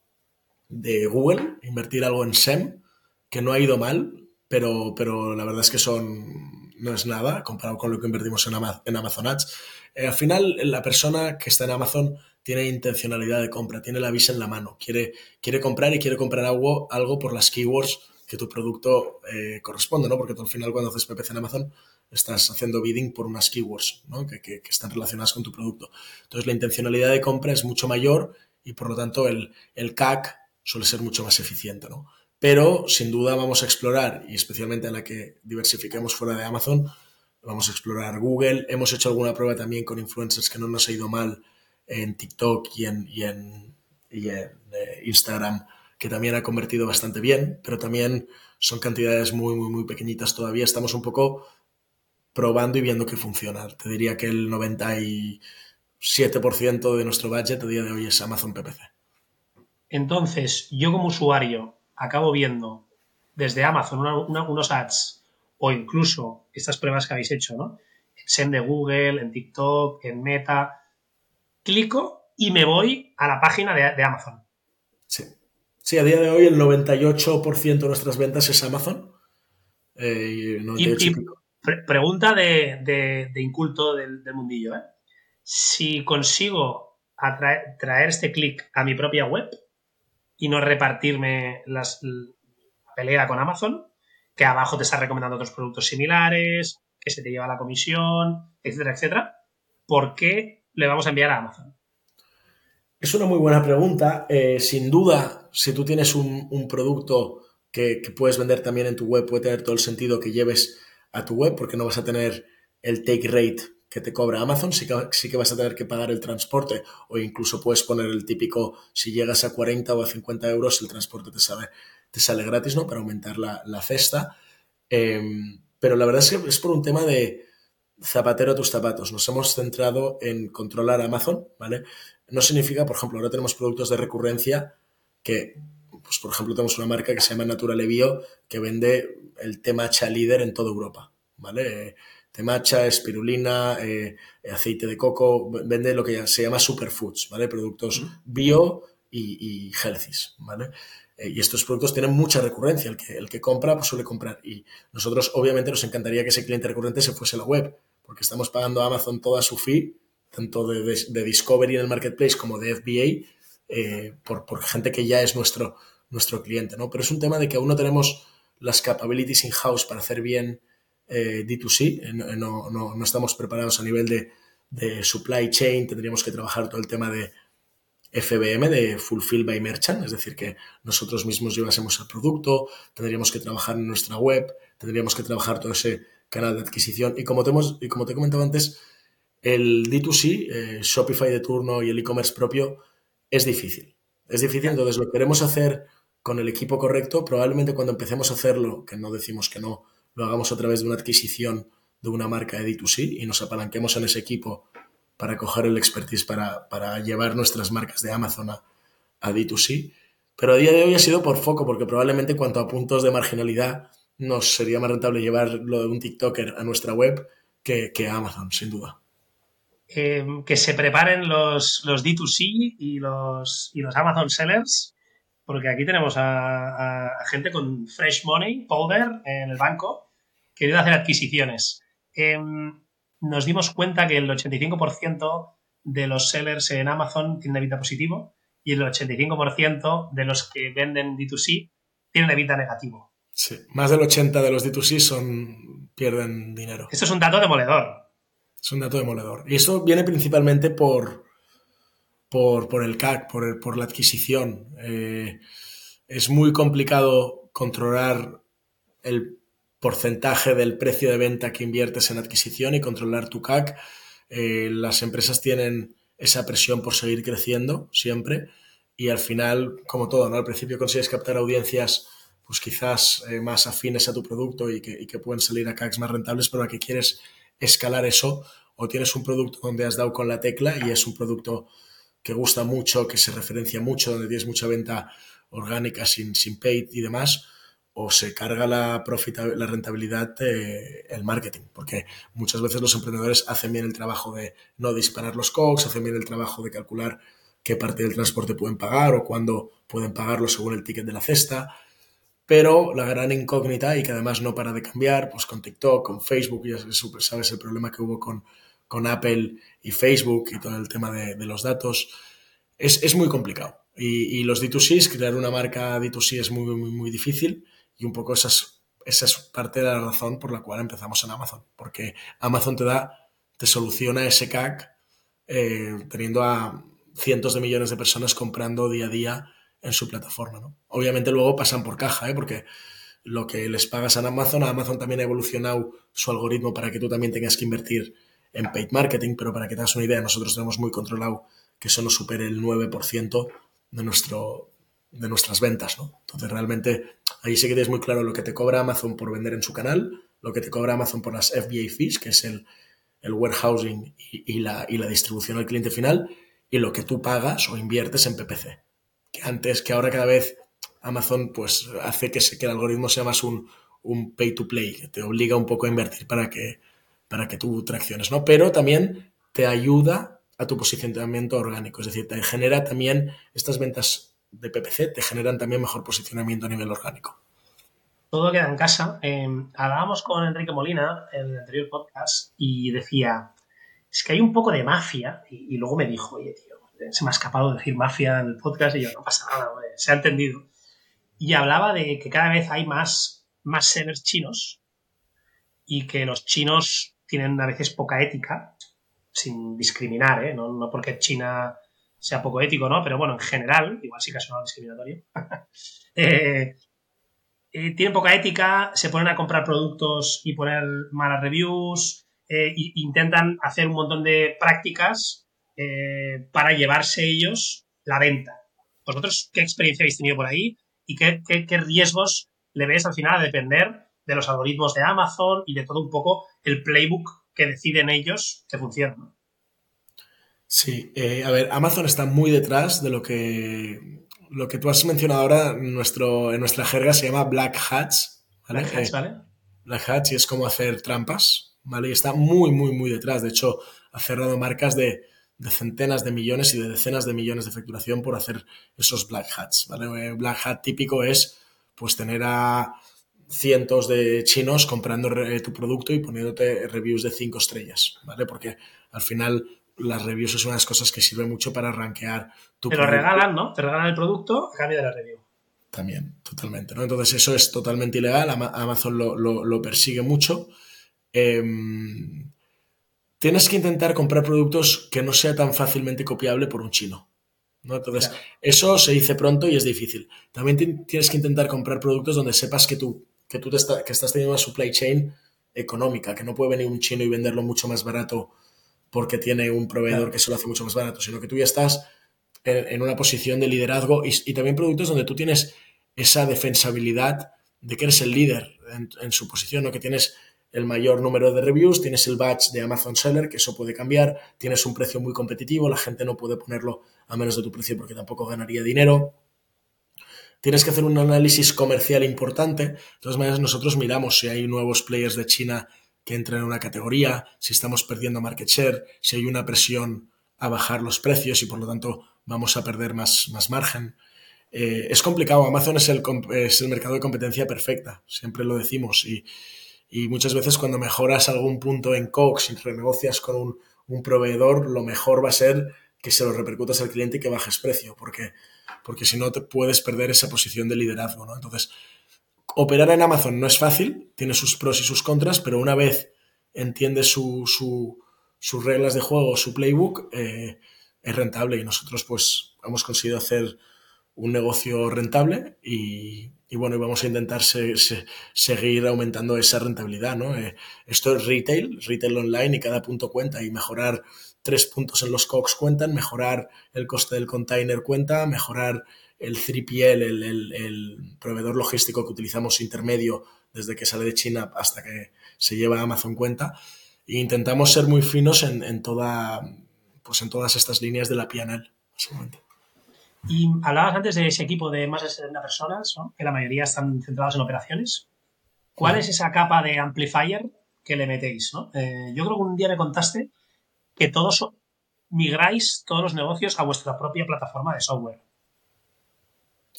de Google, invertir algo en SEM, que no ha ido mal, pero, pero la verdad es que son no es nada comparado con lo que invertimos en, Ama en Amazon Ads. Eh, al final, la persona que está en Amazon tiene intencionalidad de compra, tiene la visa en la mano, quiere, quiere comprar y quiere comprar algo, algo por las keywords que tu producto eh, corresponde, ¿no? Porque tú al final cuando haces PPC en Amazon estás haciendo bidding por unas keywords, ¿no? Que, que, que están relacionadas con tu producto. Entonces la intencionalidad de compra es mucho mayor y por lo tanto el, el CAC suele ser mucho más eficiente, ¿no? Pero sin duda vamos a explorar, y especialmente en la que diversifiquemos fuera de Amazon, vamos a explorar Google. Hemos hecho alguna prueba también con influencers que no nos ha ido mal en TikTok y en, eh, Instagram, que también ha convertido bastante bien, pero también son cantidades muy, muy, muy pequeñitas todavía. Estamos un poco probando y viendo que funciona. Te diría que el 97% de nuestro budget a día de hoy es Amazon PPC. Entonces, yo como usuario acabo viendo desde Amazon una, una, unos ads o incluso estas pruebas que habéis hecho, ¿no? En SEM de Google, en TikTok, en Meta, clico y me voy a la página de, de Amazon. Sí. Sí, a día de hoy el 98% de nuestras ventas es Amazon. Eh, y, y pre pregunta de, de, de inculto del, del, mundillo. ¿eh? Si consigo atraer, traer este clic a mi propia web y no repartirme las, la pelea con Amazon, que abajo te está recomendando otros productos similares, que se te lleva la comisión, etcétera, etcétera, ¿por qué le vamos a enviar a Amazon? Es una muy buena pregunta. Eh, sin duda, si tú tienes un, producto que, que, puedes vender también en tu web, puede tener todo el sentido que lleves a tu web, porque no vas a tener el take rate que te cobra Amazon, sí que, sí que vas a tener que pagar el transporte o incluso puedes poner el típico, si llegas a 40 o a 50 euros, el transporte te sale, te sale gratis, ¿no? Para aumentar la, la cesta. Eh, pero la verdad es que es por un tema de, zapatero a tus zapatos. Nos hemos centrado en controlar Amazon, ¿vale? No significa, por ejemplo, ahora tenemos productos de recurrencia que, pues por ejemplo, tenemos una marca que se llama Natural Bio que vende el té matcha líder en toda Europa, ¿vale? Té matcha, espirulina, eh, aceite de coco, vende lo que se llama superfoods, ¿vale? Productos bio y, y healthies, ¿vale? Eh, y estos productos tienen mucha recurrencia. El que, el que compra pues suele comprar. Y nosotros, obviamente, nos encantaría que ese cliente recurrente se fuese a la web, porque estamos pagando a Amazon toda su fee, tanto de, de, Discovery en el marketplace como de FBA, eh, por, por, gente que ya es nuestro, nuestro cliente. ¿no? Pero es un tema de que aún no tenemos las capabilities in-house para hacer bien eh, D2C. No, no, no, estamos preparados a nivel de, supply chain. Tendríamos que trabajar todo el tema de FBM de Fulfill by Merchant, es decir, que nosotros mismos llevásemos el producto, tendríamos que trabajar en nuestra web, tendríamos que trabajar todo ese canal de adquisición. Y como te, hemos, y como te he comentado antes, el D2C, eh, Shopify de turno y el e-commerce propio es difícil. Es difícil, entonces lo queremos hacer con el equipo correcto. Probablemente cuando empecemos a hacerlo, que no decimos que no, lo hagamos a través de una adquisición de una marca de D2C y nos apalanquemos en ese equipo para coger el expertise para, para llevar nuestras marcas de Amazon a, a, D2C. Pero a día de hoy ha sido por foco, porque probablemente cuanto a puntos de marginalidad nos sería más rentable llevar lo de un TikToker a nuestra web que, a Amazon, sin duda. Que se preparen los, los D2C y los, y los Amazon sellers, porque aquí tenemos a, gente con fresh money, powder en el banco, queriendo hacer adquisiciones. Eh, nos dimos cuenta que el 85% de los sellers en Amazon tienen EBITDA positivo y el 85% de los que venden D2C tienen EBITDA negativo. Sí, más del 80% de los D2C son, pierden dinero. Esto es un dato demoledor. Es un dato demoledor. Y esto viene principalmente por, por, por el CAC, por, el, por la adquisición. Eh, es muy complicado controlar el porcentaje del precio de venta que inviertes en adquisición y controlar tu CAC. Eh, las empresas tienen esa presión por seguir creciendo siempre y al final, como todo, ¿no? Al principio consigues captar audiencias pues quizás eh, más afines a tu producto y que, y pueden salir a CACs más rentables, pero a que quieres escalar eso o tienes un producto donde has dado con la tecla y es un producto que gusta mucho, que se referencia mucho, donde tienes mucha venta orgánica sin, sin paid y demás, o se carga la, la rentabilidad el marketing, porque muchas veces los emprendedores hacen bien el trabajo de no disparar los COGS, hacen bien el trabajo de calcular qué parte del transporte pueden pagar o cuándo pueden pagarlo según el ticket de la cesta, pero la gran incógnita y que además no para de cambiar, pues con TikTok, con Facebook, ya sabes el problema que hubo con, con Apple y Facebook y todo el tema de, los datos, es, es, muy complicado. Y, y los D2C, crear una marca D2C es muy, muy, muy difícil y un poco esa es, parte de la razón por la cual empezamos en Amazon, porque Amazon te da, te soluciona ese CAC eh, teniendo a cientos de millones de personas comprando día a día en su plataforma. ¿no? Obviamente luego pasan por caja, ¿eh? porque lo que les pagas a Amazon, Amazon también ha evolucionado su algoritmo para que tú también tengas que invertir en paid marketing, pero para que te hagas una idea, nosotros tenemos muy controlado que eso no supere el 9% de nuestro, de nuestras ventas, ¿no? Entonces realmente ahí sí que tienes muy claro lo que te cobra Amazon por vender en su canal, lo que te cobra Amazon por las FBA fees, que es el, el warehousing y, la, y la distribución al cliente final, y lo que tú pagas o inviertes en PPC. Que antes, que ahora cada vez Amazon pues hace que el algoritmo sea más un, un pay to play, que te obliga un poco a invertir para que, para que tú tracciones, ¿no? Pero también te ayuda a tu posicionamiento orgánico, es decir, te genera también estas ventas de PPC te generan también mejor posicionamiento a nivel orgánico. Todo queda en casa. Eh, hablábamos con Enrique Molina en el anterior podcast y decía, es que hay un poco de mafia y, luego me dijo, oye, tío, se me ha escapado decir mafia en el podcast y yo, no pasa nada, se ha entendido. Y hablaba de que cada vez hay más, más sellers chinos y que los chinos tienen a veces poca ética, sin discriminar, ¿eh? no, no porque China sea poco ético, ¿no? Pero bueno, en general, igual sí que ha sonado discriminatorio, (laughs) eh, eh, tienen poca ética, se ponen a comprar productos y poner malas reviews, e intentan hacer un montón de prácticas para llevarse ellos la venta. ¿Vosotros qué experiencia habéis tenido por ahí y qué, qué, qué riesgos le ves al final a depender de los algoritmos de Amazon y de todo un poco el playbook que deciden ellos que funciona. Sí, eh, a ver, Amazon está muy detrás de lo que lo que tú has mencionado ahora en, nuestro, en nuestra jerga se llama black hats. Black hats, ¿vale? Black hats y es como hacer trampas, ¿vale? Y está muy, muy, muy detrás. De hecho, ha cerrado marcas de, de centenas de millones y de decenas de millones de facturación por hacer esos black hats, ¿vale? Black hat típico es pues tener a cientos de chinos comprando tu producto y poniéndote reviews de cinco estrellas, ¿vale? Porque al final las reviews son unas cosas que sirven mucho para rankear tu Te lo regalan, ¿no? Te regalan el producto a cambio de la review. También, totalmente, ¿no? Entonces eso es totalmente ilegal, Amazon lo, lo, persigue mucho. Em, tienes que intentar comprar productos que no sea tan fácilmente copiable por un chino. ¿no? Entonces, eso se dice pronto y es difícil. También tienes que intentar comprar productos donde sepas que tú, que tú te que estás teniendo una supply chain económica, que no puede venir un chino y venderlo mucho más barato porque tiene un proveedor que se lo hace mucho más barato, sino que tú ya estás en, una posición de liderazgo y, también productos donde tú tienes esa defensabilidad de que eres el líder en, en su posición, ¿no? que tienes el mayor número de reviews, tienes el badge de Amazon Seller, que eso puede cambiar, tienes un precio muy competitivo, la gente no puede ponerlo a menos de tu precio porque tampoco ganaría dinero. Tienes que hacer un análisis comercial importante. De todas maneras, nosotros miramos si hay nuevos players de China que entran en una categoría, si estamos perdiendo market share, si hay una presión a bajar los precios y por lo tanto vamos a perder más, más margen. Eh, es complicado, Amazon es el, es el mercado de competencia perfecta, siempre lo decimos, y, y muchas veces cuando mejoras algún punto en COX y renegocias con un, un, proveedor, lo mejor va a ser que se lo repercutas al cliente y que bajes precio, porque, porque si no te puedes perder esa posición de liderazgo. ¿no? Entonces, operar en Amazon no es fácil, tiene sus pros y sus contras, pero una vez entiendes su, su, sus reglas de juego, su playbook, eh, es rentable y nosotros pues hemos conseguido hacer un negocio rentable y, y bueno, vamos a intentar seguir aumentando esa rentabilidad, ¿no? Eh, esto es retail, retail online y cada punto cuenta y mejorar tres puntos en los COX cuentan, mejorar el coste del container cuenta, mejorar el 3PL, el, proveedor logístico que utilizamos intermedio desde que sale de China hasta que se lleva a Amazon cuenta. E intentamos ser muy finos en, toda, pues en todas estas líneas de la PNL, básicamente. Y hablabas antes de ese equipo de más de 70 personas, que la mayoría están centrados en operaciones. ¿Cuál es esa capa de amplifier que le metéis? Eh, yo creo que un día me contaste que todos migráis todos los negocios a vuestra propia plataforma de software.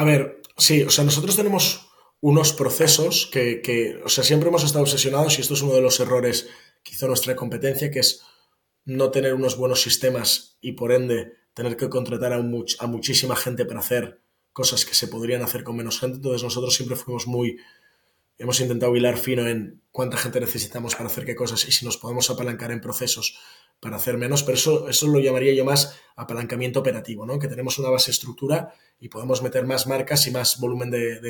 A ver, sí, o sea, nosotros tenemos unos procesos que, o sea, siempre hemos estado obsesionados y esto es uno de los errores que hizo nuestra competencia, que es no tener unos buenos sistemas y por ende tener que contratar a, a muchísima gente para hacer cosas que se podrían hacer con menos gente. Entonces nosotros siempre fuimos muy, hemos intentado hilar fino en cuánta gente necesitamos para hacer qué cosas y si nos podemos apalancar en procesos para hacer menos, pero eso, eso lo llamaría yo más apalancamiento operativo, ¿no? que tenemos una base estructura y podemos meter más marcas y más volumen de,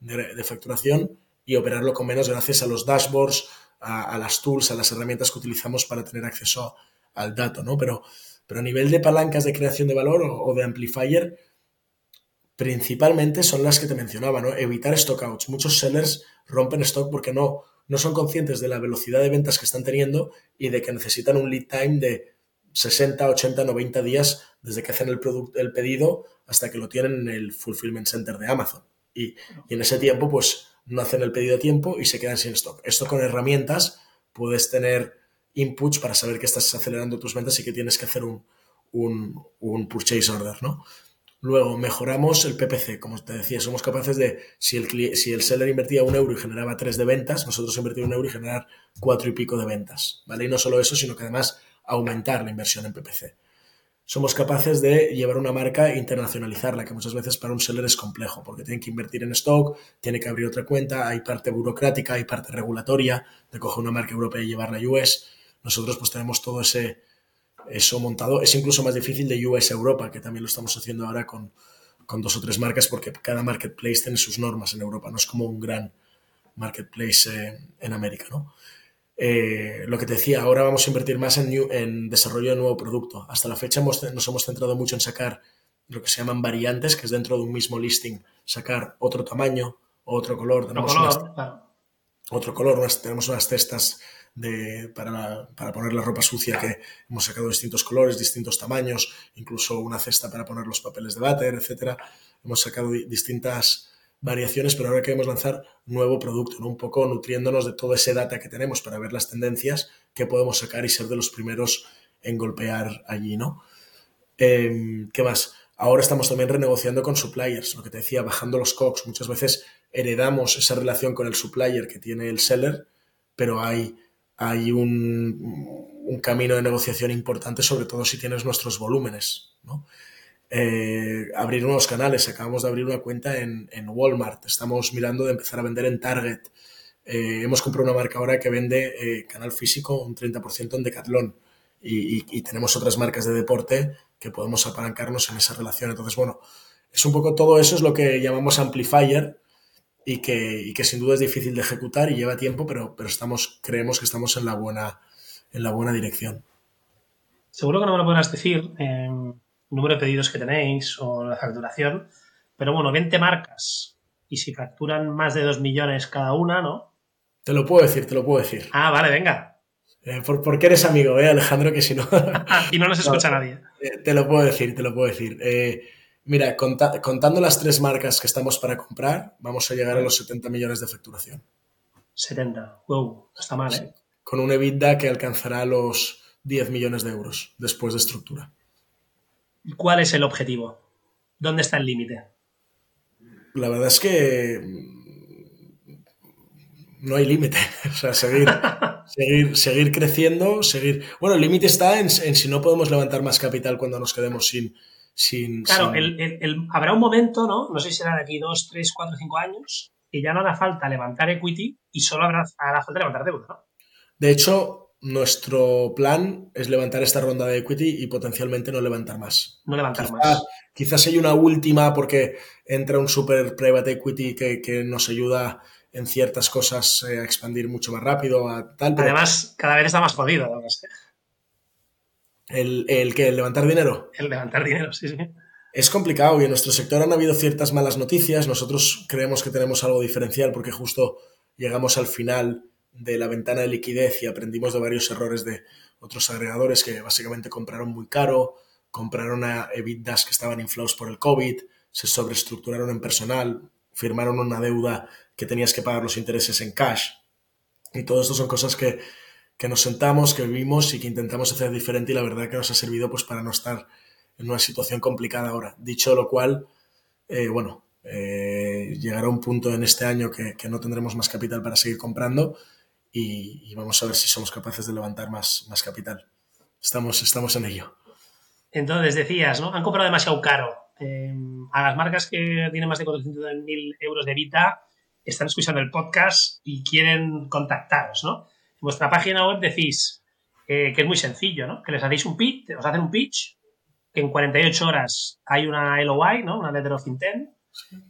de, facturación y operarlo con menos gracias a los dashboards, a, las tools, a las herramientas que utilizamos para tener acceso al dato, ¿no? Pero pero a nivel de palancas de creación de valor o, de amplifier, principalmente son las que te mencionaba, ¿no? Evitar stockouts. Muchos sellers rompen stock porque no, no son conscientes de la velocidad de ventas que están teniendo y de que necesitan un lead time de 60, 80, 90 días desde que hacen el, el pedido hasta que lo tienen en el fulfillment center de Amazon. Y, y, en ese tiempo, pues no hacen el pedido a tiempo y se quedan sin stock. Esto con herramientas puedes tener inputs para saber que estás acelerando tus ventas y que tienes que hacer un, un, purchase order, ¿no? Luego, mejoramos el PPC. Como te decía, somos capaces de, si el, si el seller invertía un euro y generaba tres de ventas, nosotros invertimos un euro y generar cuatro y pico de ventas, ¿vale? Y no solo eso, sino que además aumentar la inversión en PPC. Somos capaces de llevar una marca e internacionalizarla, que muchas veces para un seller es complejo, porque tiene que invertir en stock, tiene que abrir otra cuenta, hay parte burocrática, hay parte regulatoria, de coger una marca europea y llevarla a US. Nosotros pues tenemos todo ese, eso montado. Es incluso más difícil de US Europa, que también lo estamos haciendo ahora con, con dos o tres marcas, porque cada marketplace tiene sus normas en Europa, no es como un gran marketplace eh, en América, ¿no? Eh, lo que te decía, ahora vamos a invertir más en, en desarrollo de nuevo producto. Hasta la fecha hemos, nos hemos centrado mucho en sacar lo que se llaman variantes, que es dentro de un mismo listing, sacar otro tamaño, otro color. Tenemos color, otro color, tenemos unas cestas para, poner la ropa sucia que hemos sacado distintos colores, distintos tamaños, incluso una cesta para poner los papeles de váter, etc. Hemos sacado distintas variaciones, pero ahora queremos lanzar nuevo producto, ¿no? un poco nutriéndonos de todo ese data que tenemos para ver las tendencias que podemos sacar y ser de los primeros en golpear allí. ¿no? Em, ¿Qué más? Ahora estamos también renegociando con suppliers, lo que te decía, bajando los COX. Muchas veces heredamos esa relación con el supplier que tiene el seller, pero hay hay un, camino de negociación importante, sobre todo si tienes nuestros volúmenes. Eh, abrir nuevos canales. Acabamos de abrir una cuenta en, Walmart. Estamos mirando de empezar a vender en Target. Eh, hemos comprado una marca ahora que vende eh, canal físico un 30% en Decathlon. y, tenemos otras marcas de deporte que podemos apalancarnos en esa relación. Entonces, bueno, es un poco todo eso es lo que llamamos amplifier y que, que sin duda es difícil de ejecutar y lleva tiempo, pero, pero estamos, creemos que estamos en la buena, en la buena dirección. Seguro que no me lo podrás decir en número de pedidos que tenéis o la facturación, pero bueno, 20 marcas y si facturan más de 2 millones cada una, ¿no? Te lo puedo decir, te lo puedo decir. Ah, vale, venga. Eh, por, porque eres amigo, ¿eh, Alejandro? Que si no... (laughs) y no nos (laughs) escucha nadie. Eh, te lo puedo decir, te lo puedo decir. Eh, Mira, contando las tres marcas que estamos para comprar, vamos a llegar a los 70 millones de facturación. 70, wow, está mal, ¿eh? Con un EBITDA que alcanzará los 10 millones de euros después de estructura. ¿Cuál es el objetivo? ¿Dónde está el límite? La verdad es que mm, no hay límite. (laughs) O sea, seguir, (laughs) seguir, seguir creciendo, seguir. Bueno, el límite está en, en si no podemos levantar más capital cuando nos quedemos sin, Claro, habrá un momento, ¿no? No sé si será de aquí dos, tres, cuatro, cinco años, que ya no hará falta levantar equity y solo habrá, hará falta levantar deuda, ¿no? De hecho, nuestro plan es levantar esta ronda de equity y potencialmente no levantar más. No levantar más. Quizás hay una última porque entra un super private equity que, nos ayuda en ciertas cosas eh, a expandir mucho más rápido, a tal. Además, cada vez está más jodido. ¿no? ¿El, el que levantar dinero? El levantar dinero, sí, sí. Es complicado y en nuestro sector han habido ciertas malas noticias. Nosotros creemos que tenemos algo diferencial porque justo llegamos al final de la ventana de liquidez y aprendimos de varios errores de otros agregadores que básicamente compraron muy caro, compraron a EBITDAs que estaban inflados por el COVID, se sobreestructuraron en personal, firmaron una deuda que tenías que pagar los intereses en cash. Y todo esto son cosas que que nos sentamos, que vivimos y que intentamos hacer diferente y la verdad que nos ha servido pues para no estar en una situación complicada ahora. Dicho lo cual, eh, bueno, eh, llegará un punto en este año que, no tendremos más capital para seguir comprando y, vamos a ver si somos capaces de levantar más, más capital. Estamos, estamos en ello. Entonces decías, ¿no? Han comprado demasiado caro. Eh, a las marcas que tienen más de 400.000 euros de vida están escuchando el podcast y quieren contactaros, ¿no? Vuestra página web decís que es muy sencillo, ¿no? Que les hacéis un pitch, os hacen un pitch, que en 48 horas hay una LOI, ¿no? Una letter of intent,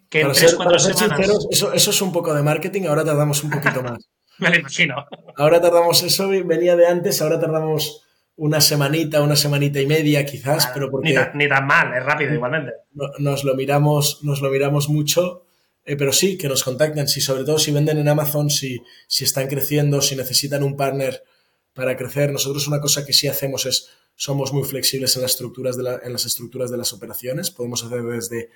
que en 3-4 semanas... eso, es un poco de marketing, ahora tardamos un poquito más. (laughs) Me lo imagino. Ahora tardamos, eso venía de antes, ahora tardamos una semanita, una semanita y media quizás, pero porque... Ni tan, ni tan, mal, es rápido igualmente. Nos lo miramos, nos lo miramos mucho eh, pero sí, que nos contacten, si sobre todo si venden en Amazon, si, si están creciendo, si necesitan un partner para crecer. Nosotros una cosa que sí hacemos es, somos muy flexibles en las estructuras de, en las, estructuras de las operaciones. Podemos hacer desde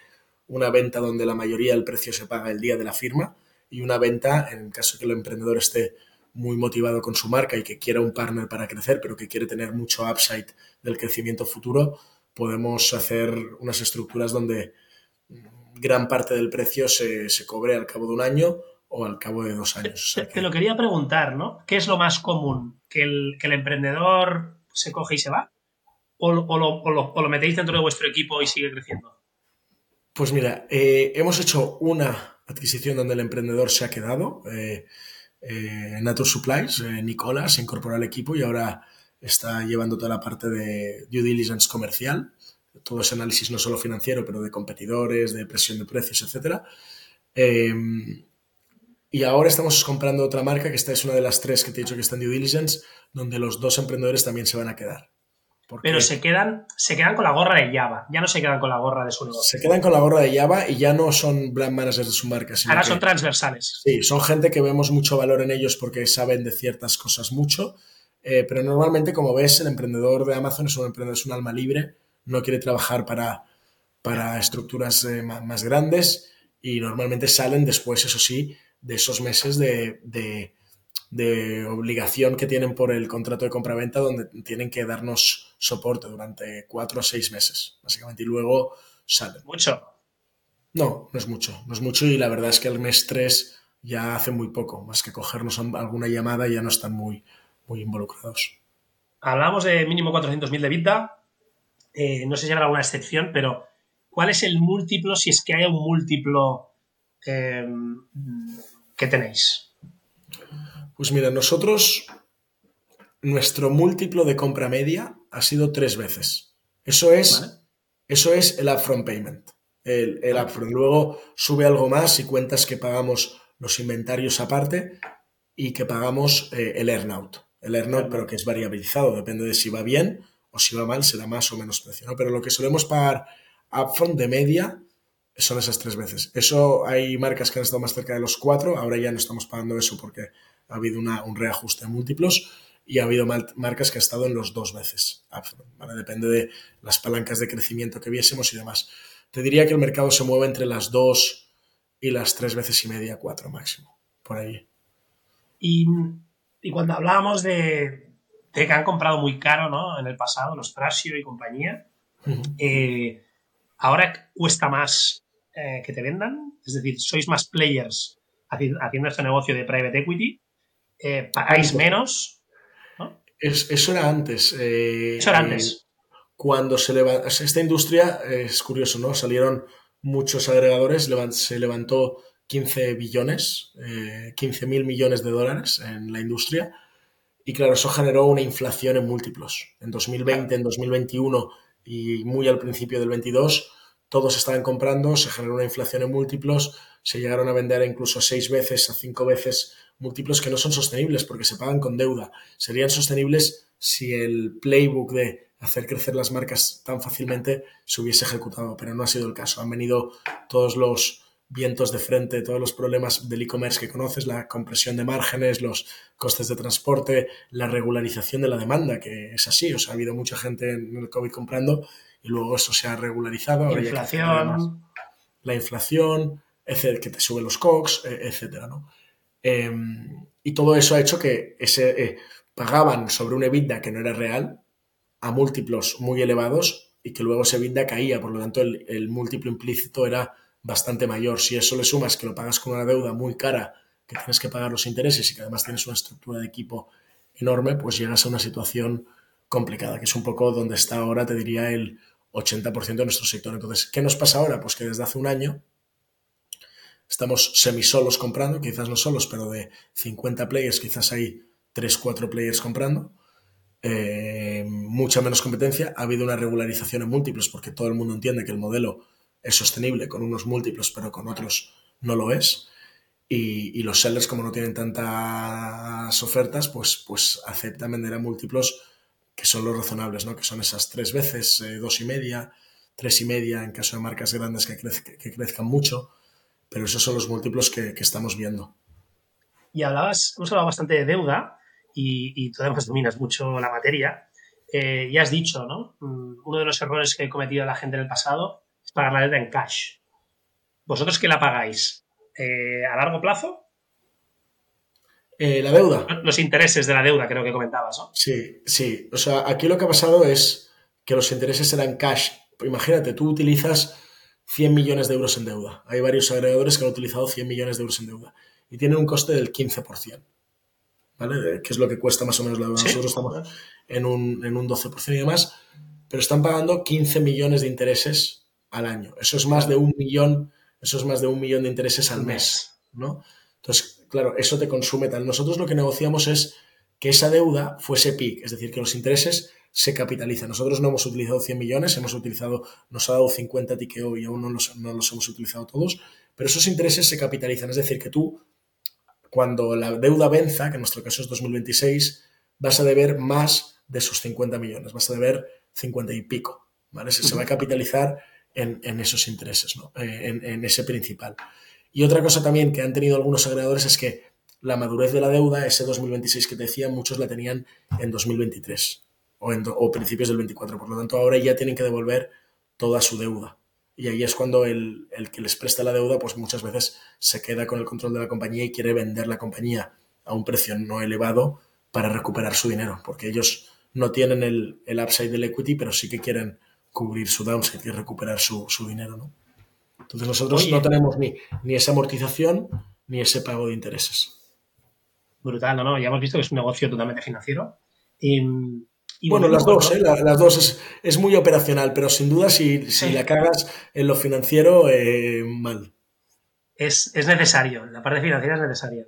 una venta donde la mayoría del precio se paga el día de la firma y una venta en el caso que el emprendedor esté muy motivado con su marca y que quiera un partner para crecer, pero que quiere tener mucho upside del crecimiento futuro, podemos hacer unas estructuras donde gran parte del precio se, cobre al cabo de un año o al cabo de dos años. te, lo quería preguntar, ¿no? ¿Qué es lo más común? ¿Que el, el emprendedor se coge y se va? ¿O, lo, metéis dentro de vuestro equipo y sigue creciendo? Pues mira, eh, hemos hecho una adquisición donde el emprendedor se ha quedado. Eh, eh Nature Supplies, eh, Nicolás se incorporó al equipo y ahora está llevando toda la parte de due diligence comercial todo ese análisis no solo financiero, pero de competidores, de presión de precios, etc. Em, y ahora estamos comprando otra marca, que esta es una de las tres que te he dicho que está en due diligence, donde los dos emprendedores también se van a quedar. Pero se quedan, se quedan con la gorra de Java, ya no se quedan con la gorra de su negocio. Se quedan con la gorra de Java y ya no son brand managers de su marca. Ahora son transversales. Sí, son gente que vemos mucho valor en ellos porque saben de ciertas cosas mucho, eh, pero normalmente, como ves, el emprendedor de Amazon es un emprendedor, es un alma libre, no quiere trabajar para, para estructuras eh, más grandes y normalmente salen después, eso sí, de esos meses de de obligación que tienen por el contrato de compraventa donde tienen que darnos soporte durante cuatro o seis meses, básicamente, y luego salen. ¿Mucho? No, no es mucho, no es mucho y la verdad es que el mes 3 ya hace muy poco, más que cogernos alguna llamada ya no están muy, muy involucrados. Hablamos de mínimo 400.000 de vida, eh, no sé si habrá alguna excepción, pero ¿cuál es el múltiplo, si es que hay un múltiplo eh, que tenéis? Pues mira, nosotros, nuestro múltiplo de compra media ha sido tres veces. Eso es, eso es el upfront payment. El, el upfront. Luego sube algo más y cuentas que pagamos los inventarios aparte y que pagamos eh, el earnout. El earnout, pero que es variabilizado, depende de si va bien o si va mal, será más o menos precio. Pero lo que solemos pagar upfront de media son esas tres veces. Eso hay marcas que han estado más cerca de los cuatro, ahora ya no estamos pagando eso porque ha habido un reajuste en múltiplos y ha habido marcas que han estado en los dos veces. Depende de las palancas de crecimiento que viésemos y demás. Te diría que el mercado se mueve entre las dos y las tres veces y media, cuatro máximo, por ahí. Y, cuando hablábamos de, que han comprado muy caro ¿no? en el pasado, los Trasio y compañía, eh, ahora cuesta más eh, que te vendan, es decir, sois más players haciendo este negocio de private equity eh, pagáis menos. eso era antes. Eso era antes. Cuando se levantó, esta industria, es curioso, ¿no? Salieron muchos agregadores, se levantó 15 billones, 15 eh, mil millones de dólares en la industria. Y claro, eso generó una inflación en múltiplos. En 2020, en 2021 y muy al principio del 22, todos estaban comprando, se generó una inflación en múltiplos, se llegaron a vender incluso seis veces, a cinco veces múltiplos que no son sostenibles porque se pagan con deuda. Serían sostenibles si el playbook de hacer crecer las marcas tan fácilmente se hubiese ejecutado, pero no ha sido el caso. Han venido todos los vientos de frente, todos los problemas del e-commerce que conoces, la compresión de márgenes, los costes de transporte, la regularización de la demanda, que es así. O sea, ha habido mucha gente en el COVID comprando y luego eso se ha regularizado. La inflación. La inflación, que te sube los COX, e, etcétera, ¿no? Em, y todo eso ha hecho que ese, eh, pagaban sobre un EBITDA que no era real a múltiplos muy elevados y que luego ese EBITDA caía, por lo tanto el, múltiplo implícito era bastante mayor. Si eso le sumas que lo pagas con una deuda muy cara, que tienes que pagar los intereses y que además tienes una estructura de equipo enorme, pues llegas a una situación complicada, que es un poco donde está ahora, te diría, el 80% de nuestro sector. Entonces, ¿qué nos pasa ahora? Pues que desde hace un año estamos semisolos comprando, quizás no solos, pero de 50 players quizás hay 3, 4 players comprando. Eh, mucha menos competencia. Ha habido una regularización en múltiplos porque todo el mundo entiende que el modelo es sostenible con unos múltiplos, pero con otros no lo es. Y, los sellers, como no tienen tantas ofertas, pues, pues aceptan vender a múltiplos que son los razonables, ¿no? que son esas tres veces, eh, dos y media, tres y media en caso de marcas grandes que, que crezcan mucho pero esos son los múltiplos que, estamos viendo. Y hablabas, hemos hablado bastante de deuda y, y tú además dominas mucho la materia. Eh, ya has dicho, ¿no? Mm, uno de los errores que ha cometido la gente en el pasado pagar la deuda en cash. ¿Vosotros qué la pagáis? Eh, ¿A largo plazo? Eh, la deuda. Los intereses de la deuda, creo que comentabas, ¿no? Sí, sí. O sea, aquí lo que ha pasado es que los intereses eran cash. Imagínate, tú utilizas 100 millones de euros en deuda. Hay varios agregadores que han utilizado 100 millones de euros en deuda y tienen un coste del 15%, ¿vale? Que es lo que cuesta más o menos la deuda. Nosotros estamos en un, en un 12% y demás, pero están pagando 15 millones de intereses al año. Eso es más de un millón, eso es más de un millón de intereses al mes, ¿no? Entonces, claro, eso te consume tal. Nosotros lo que negociamos es que esa deuda fuese PIC, es decir, que los intereses se capitaliza. Nosotros no hemos utilizado 100 millones, hemos utilizado, nos ha dado 50 tiqueo y aún no los, no los hemos utilizado todos, pero esos intereses se capitalizan. Es decir, que tú, cuando la deuda venza, que en nuestro caso es 2026, vas a deber más de esos 50 millones, vas a deber 50 y pico, ¿vale? Se, va a capitalizar en, esos intereses, ¿no? Eh, en, ese principal. Y otra cosa también que han tenido algunos agregadores es que la madurez de la deuda, ese 2026 que te decía, muchos la tenían en 2023 o, en o principios del 24. Por lo tanto, ahora ya tienen que devolver toda su deuda. Y ahí es cuando el, que les presta la deuda, pues muchas veces se queda con el control de la compañía y quiere vender la compañía a un precio no elevado para recuperar su dinero, porque ellos no tienen el, el upside del equity, pero sí que quieren cubrir su downside y recuperar su, su dinero, ¿no? Entonces nosotros no tenemos ni, ni esa amortización ni ese pago de intereses. Brutal, ¿no? ¿no? Ya hemos visto que es un negocio totalmente financiero. Y, bueno, las dos, ¿eh? las dos es, es, muy operacional, pero sin duda si, si la cagas en lo financiero, eh, mal. Es, es, necesario, la parte financiera es necesaria.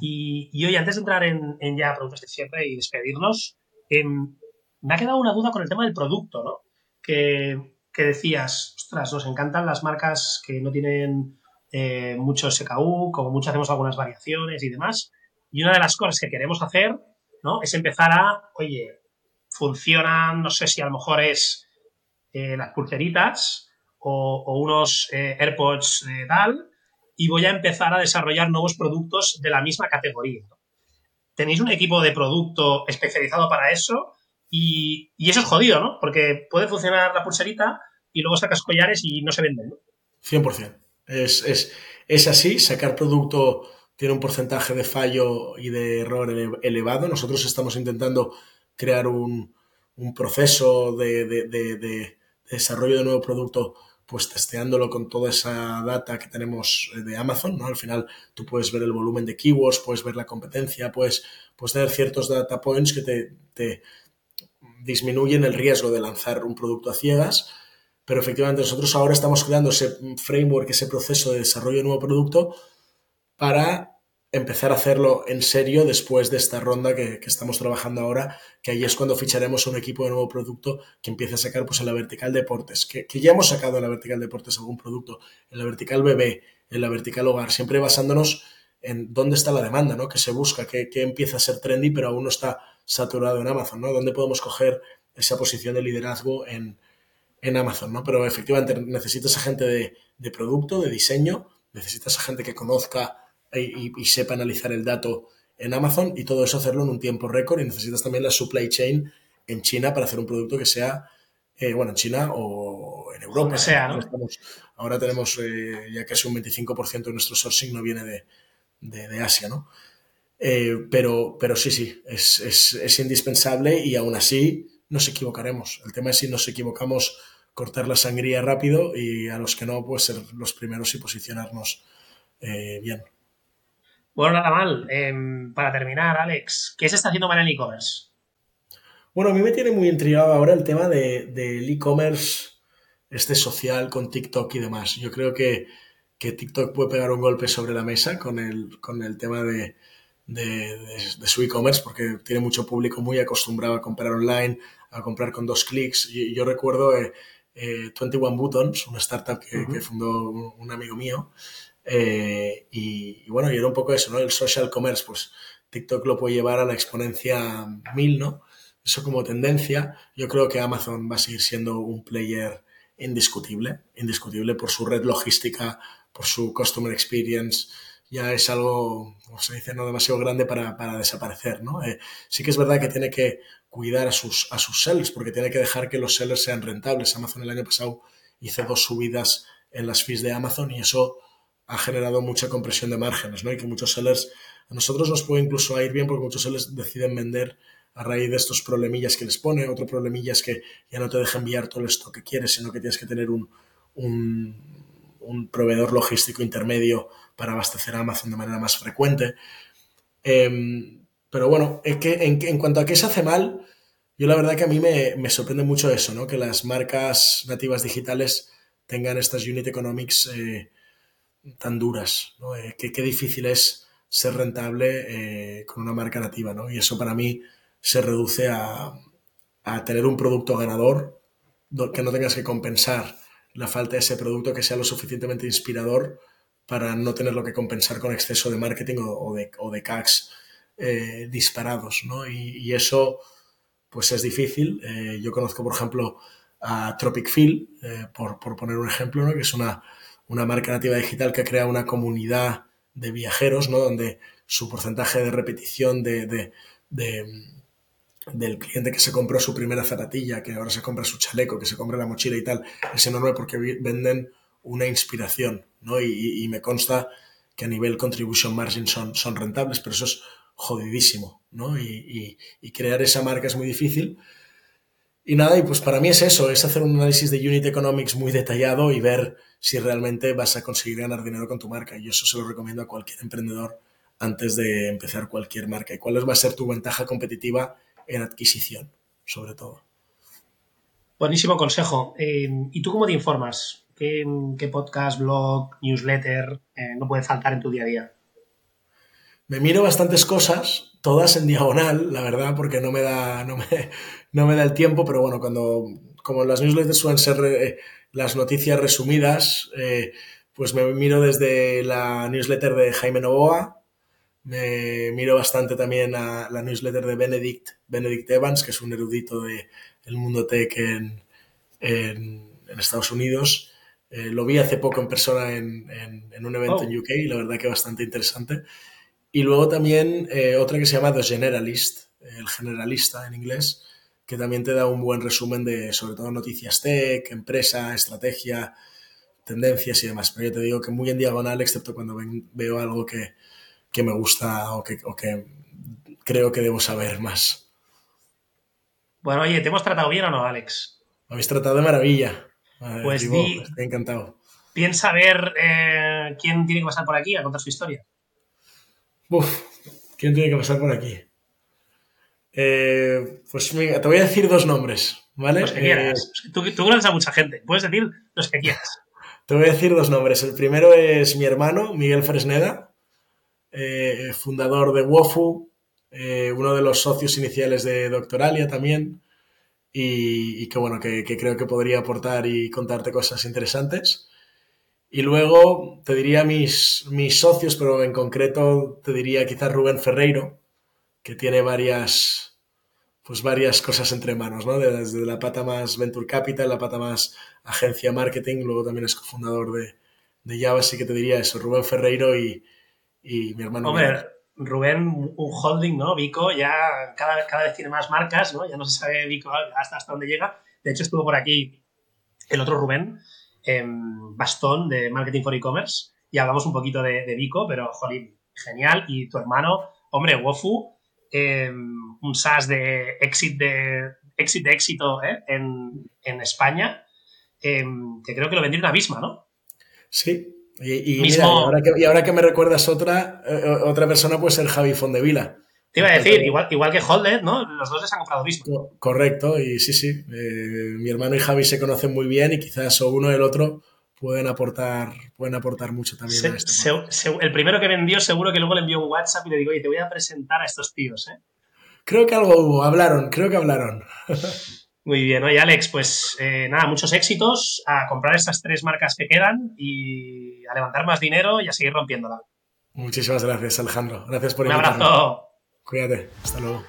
Y, y, hoy, antes de entrar en, en ya productos de cierre y despedirnos, em, me ha quedado una duda con el tema del producto, ¿no? Que, decías, ostras, nos encantan las marcas que no tienen eh, mucho SKU, como mucho hacemos algunas variaciones y demás. Y una de las cosas que queremos hacer, ¿no? Es empezar a, oye, funcionan, no sé si a lo mejor es eh, las pulseritas o, unos eh, AirPods tal, y voy a empezar a desarrollar nuevos productos de la misma categoría. Tenéis un equipo de producto especializado para eso y, eso es jodido, ¿no? Porque puede funcionar la pulserita y luego sacas collares y no se venden, ¿no? 100%. Es, es, es así, sacar producto tiene un porcentaje de fallo y de error elevado. Nosotros estamos intentando crear un, proceso de, desarrollo de nuevo producto, pues testeándolo con toda esa data que tenemos de Amazon, ¿no? Al final tú puedes ver el volumen de keywords, puedes ver la competencia, puedes, puedes tener ciertos data points que te disminuyen el riesgo de lanzar un producto a ciegas, pero efectivamente nosotros ahora estamos creando ese framework, ese proceso de desarrollo de nuevo producto para empezar a hacerlo en serio después de esta ronda que, estamos trabajando ahora, que ahí es cuando ficharemos un equipo de nuevo producto que empiece a sacar pues en la vertical deportes, que, ya hemos sacado en la vertical deportes algún producto, en la vertical bebé, en la vertical hogar, siempre basándonos en dónde está la demanda, ¿no? Que se busca, que, empieza a ser trendy, pero aún no está saturado en Amazon, ¿no? ¿Dónde podemos coger esa posición de liderazgo en, Amazon, ¿no? Pero efectivamente necesitas a gente de, de producto, de diseño, necesitas a gente que conozca y, sepa analizar el dato en Amazon y todo eso hacerlo en un tiempo récord y necesitas también la supply chain en China para hacer un producto que sea, eh, bueno, en China o en Europa. sea, ahora tenemos eh, ya casi un 25% de nuestro sourcing no viene de, Asia, ¿no? Eh, pero, pero sí, sí, es, es, indispensable y aún así nos equivocaremos. El tema es si nos equivocamos, cortar la sangría rápido y a los que no, pues ser los primeros y posicionarnos bien. Bueno, nada mal. Em, para terminar, Alex, ¿qué se está haciendo mal en e-commerce? Bueno, a mí me tiene muy intrigado ahora el tema del de, e-commerce este social con TikTok y demás. Yo creo que, TikTok puede pegar un golpe sobre la mesa con el, con el tema de, su e-commerce porque tiene mucho público muy acostumbrado a comprar online, a comprar con dos clics. Y yo recuerdo eh, 21 eh, Buttons, una startup que, que fundó un amigo mío, eh, y, bueno, y era un poco eso, ¿no? El social commerce, pues TikTok lo puede llevar a la exponencia mil, ¿no? Eso como tendencia. Yo creo que Amazon va a seguir siendo un player indiscutible, indiscutible por su red logística, por su customer experience. Ya es algo, como se dice, no demasiado grande para, desaparecer, ¿no? Eh, sí que es verdad que tiene que cuidar a sus, a sus sellers, porque tiene que dejar que los sellers sean rentables. Amazon el año pasado hizo dos subidas en las fees de Amazon y eso ha generado mucha compresión de márgenes, ¿no? Y que muchos sellers, a nosotros nos puede incluso ir bien porque muchos sellers deciden vender a raíz de estos problemillas que les pone. Otro problemilla es que ya no te deja enviar todo el stock que quieres, sino que tienes que tener un, un, proveedor logístico intermedio para abastecer a Amazon de manera más frecuente. Em, pero bueno, es que en, cuanto a qué se hace mal, yo la verdad que a mí me, sorprende mucho eso, ¿no? Que las marcas nativas digitales tengan estas unit economics eh, tan duras, ¿no? Eh, qué, difícil es ser rentable eh, con una marca nativa, ¿no? Y eso para mí se reduce a, tener un producto ganador, que no tengas que compensar la falta de ese producto, que sea lo suficientemente inspirador para no tenerlo que compensar con exceso de marketing o, de, o de CACs eh, disparados, ¿no? Y, eso pues es difícil. Eh, yo conozco, por ejemplo, a Tropic Feel, eh, por, poner un ejemplo, ¿no? que es una, una marca nativa digital que crea una comunidad de viajeros, ¿no? donde su porcentaje de repetición de, del cliente que se compró su primera zapatilla, que ahora se compra su chaleco, que se compra la mochila y tal, es enorme porque venden una inspiración, ¿no? Y, me consta que a nivel contribution margin son, rentables, pero eso es jodidísimo, ¿no? Y, crear esa marca es muy difícil. Y nada, y pues para mí es eso, es hacer un análisis de unit economics muy detallado y ver si realmente vas a conseguir ganar dinero con tu marca. Y eso se lo recomiendo a cualquier emprendedor antes de empezar cualquier marca. ¿Y cuál va a ser tu ventaja competitiva en adquisición, sobre todo? Buenísimo consejo. Eh, ¿Y tú cómo te informas? ¿Qué, podcast, blog, newsletter eh, no puede faltar en tu día a día? Me miro bastantes cosas, todas en diagonal, la verdad, porque no me da, (laughs) no me, da el tiempo, pero bueno, cuando, como las newsletters suelen ser eh, las noticias resumidas, eh, pues me miro desde la newsletter de Jaime Novoa, me miro bastante también a la newsletter de Benedict, Benedict Evans, que es un erudito del de mundo tech en Estados Unidos. Eh, lo vi hace poco en persona en, en un evento oh. en UK y la verdad que bastante interesante. Y luego también eh, otra que se llama The Generalist, el generalista en inglés, que también te da un buen resumen de sobre todo noticias tech, empresa, estrategia, tendencias y demás. Pero yo te digo que muy en diagonal, excepto cuando ven, veo algo que, que, me gusta o que, o que creo que debo saber más. Bueno, oye, ¿te hemos tratado bien o no, Alex? Me habéis tratado de maravilla. Pues vivo, di, estoy encantado. Piensa ver eh, quién tiene que pasar por aquí a contar su historia. Uf, ¿quién tiene que pasar por aquí? Eh, pues mira, te voy a decir dos nombres, ¿vale? Los que quieras. Eh, tú, tú conoces a mucha gente, puedes decir los que quieras. Te voy a decir dos nombres. El primero es mi hermano, Miguel Fresneda, fundador de WOFU, uno de los socios iniciales de Doctoralia también, y, y que bueno, que, que, creo que podría aportar y contarte cosas interesantes. Y luego te diría mis, mis socios, pero en concreto te diría quizás Rubén Ferreiro, que tiene varias, pues varias cosas entre manos, ¿no? Desde la pata más Venture Capital, la pata más agencia marketing, luego también es cofundador de, de Java, así que te diría eso, Rubén Ferreiro y, y mi hermano. Hombre, Rubén, un holding, ¿no? Vico ya cada, cada vez tiene más marcas, ¿no? Ya no se sabe Vico hasta, hasta dónde llega. De hecho, estuvo por aquí el otro Rubén, eh, Bastón de Marketing for E-Commerce y hablamos un poquito de, Vico, pero jolín, genial. Y tu hermano, hombre, Wofu, eh, un SaaS de éxito de, éxito, de éxito ¿eh? en, en, España, eh, que creo que lo vendió una misma, ¿no? Sí. Y, y, Mismo... mira, y, ahora que, y, ahora que, me recuerdas otra, eh, otra persona puede ser Javi Fondevila. Te iba a decir, igual, igual que Holder, ¿no? Los dos les han comprado mismo. Correcto, y sí, sí. Eh, mi hermano y Javi se conocen muy bien y quizás o uno y el otro pueden aportar, pueden aportar mucho también se, a. Se, se, el primero que vendió seguro que luego le envió un WhatsApp y le digo, oye, te voy a presentar a estos tíos, ¿eh? Creo que algo hubo, hablaron, creo que hablaron. (laughs) Muy bien, oye Alex, pues eh, nada, muchos éxitos, a comprar estas tres marcas que quedan y a levantar más dinero y a seguir rompiéndola. Muchísimas gracias, Alejandro. Gracias por invitarme. Un abrazo. Cuídate, hasta luego.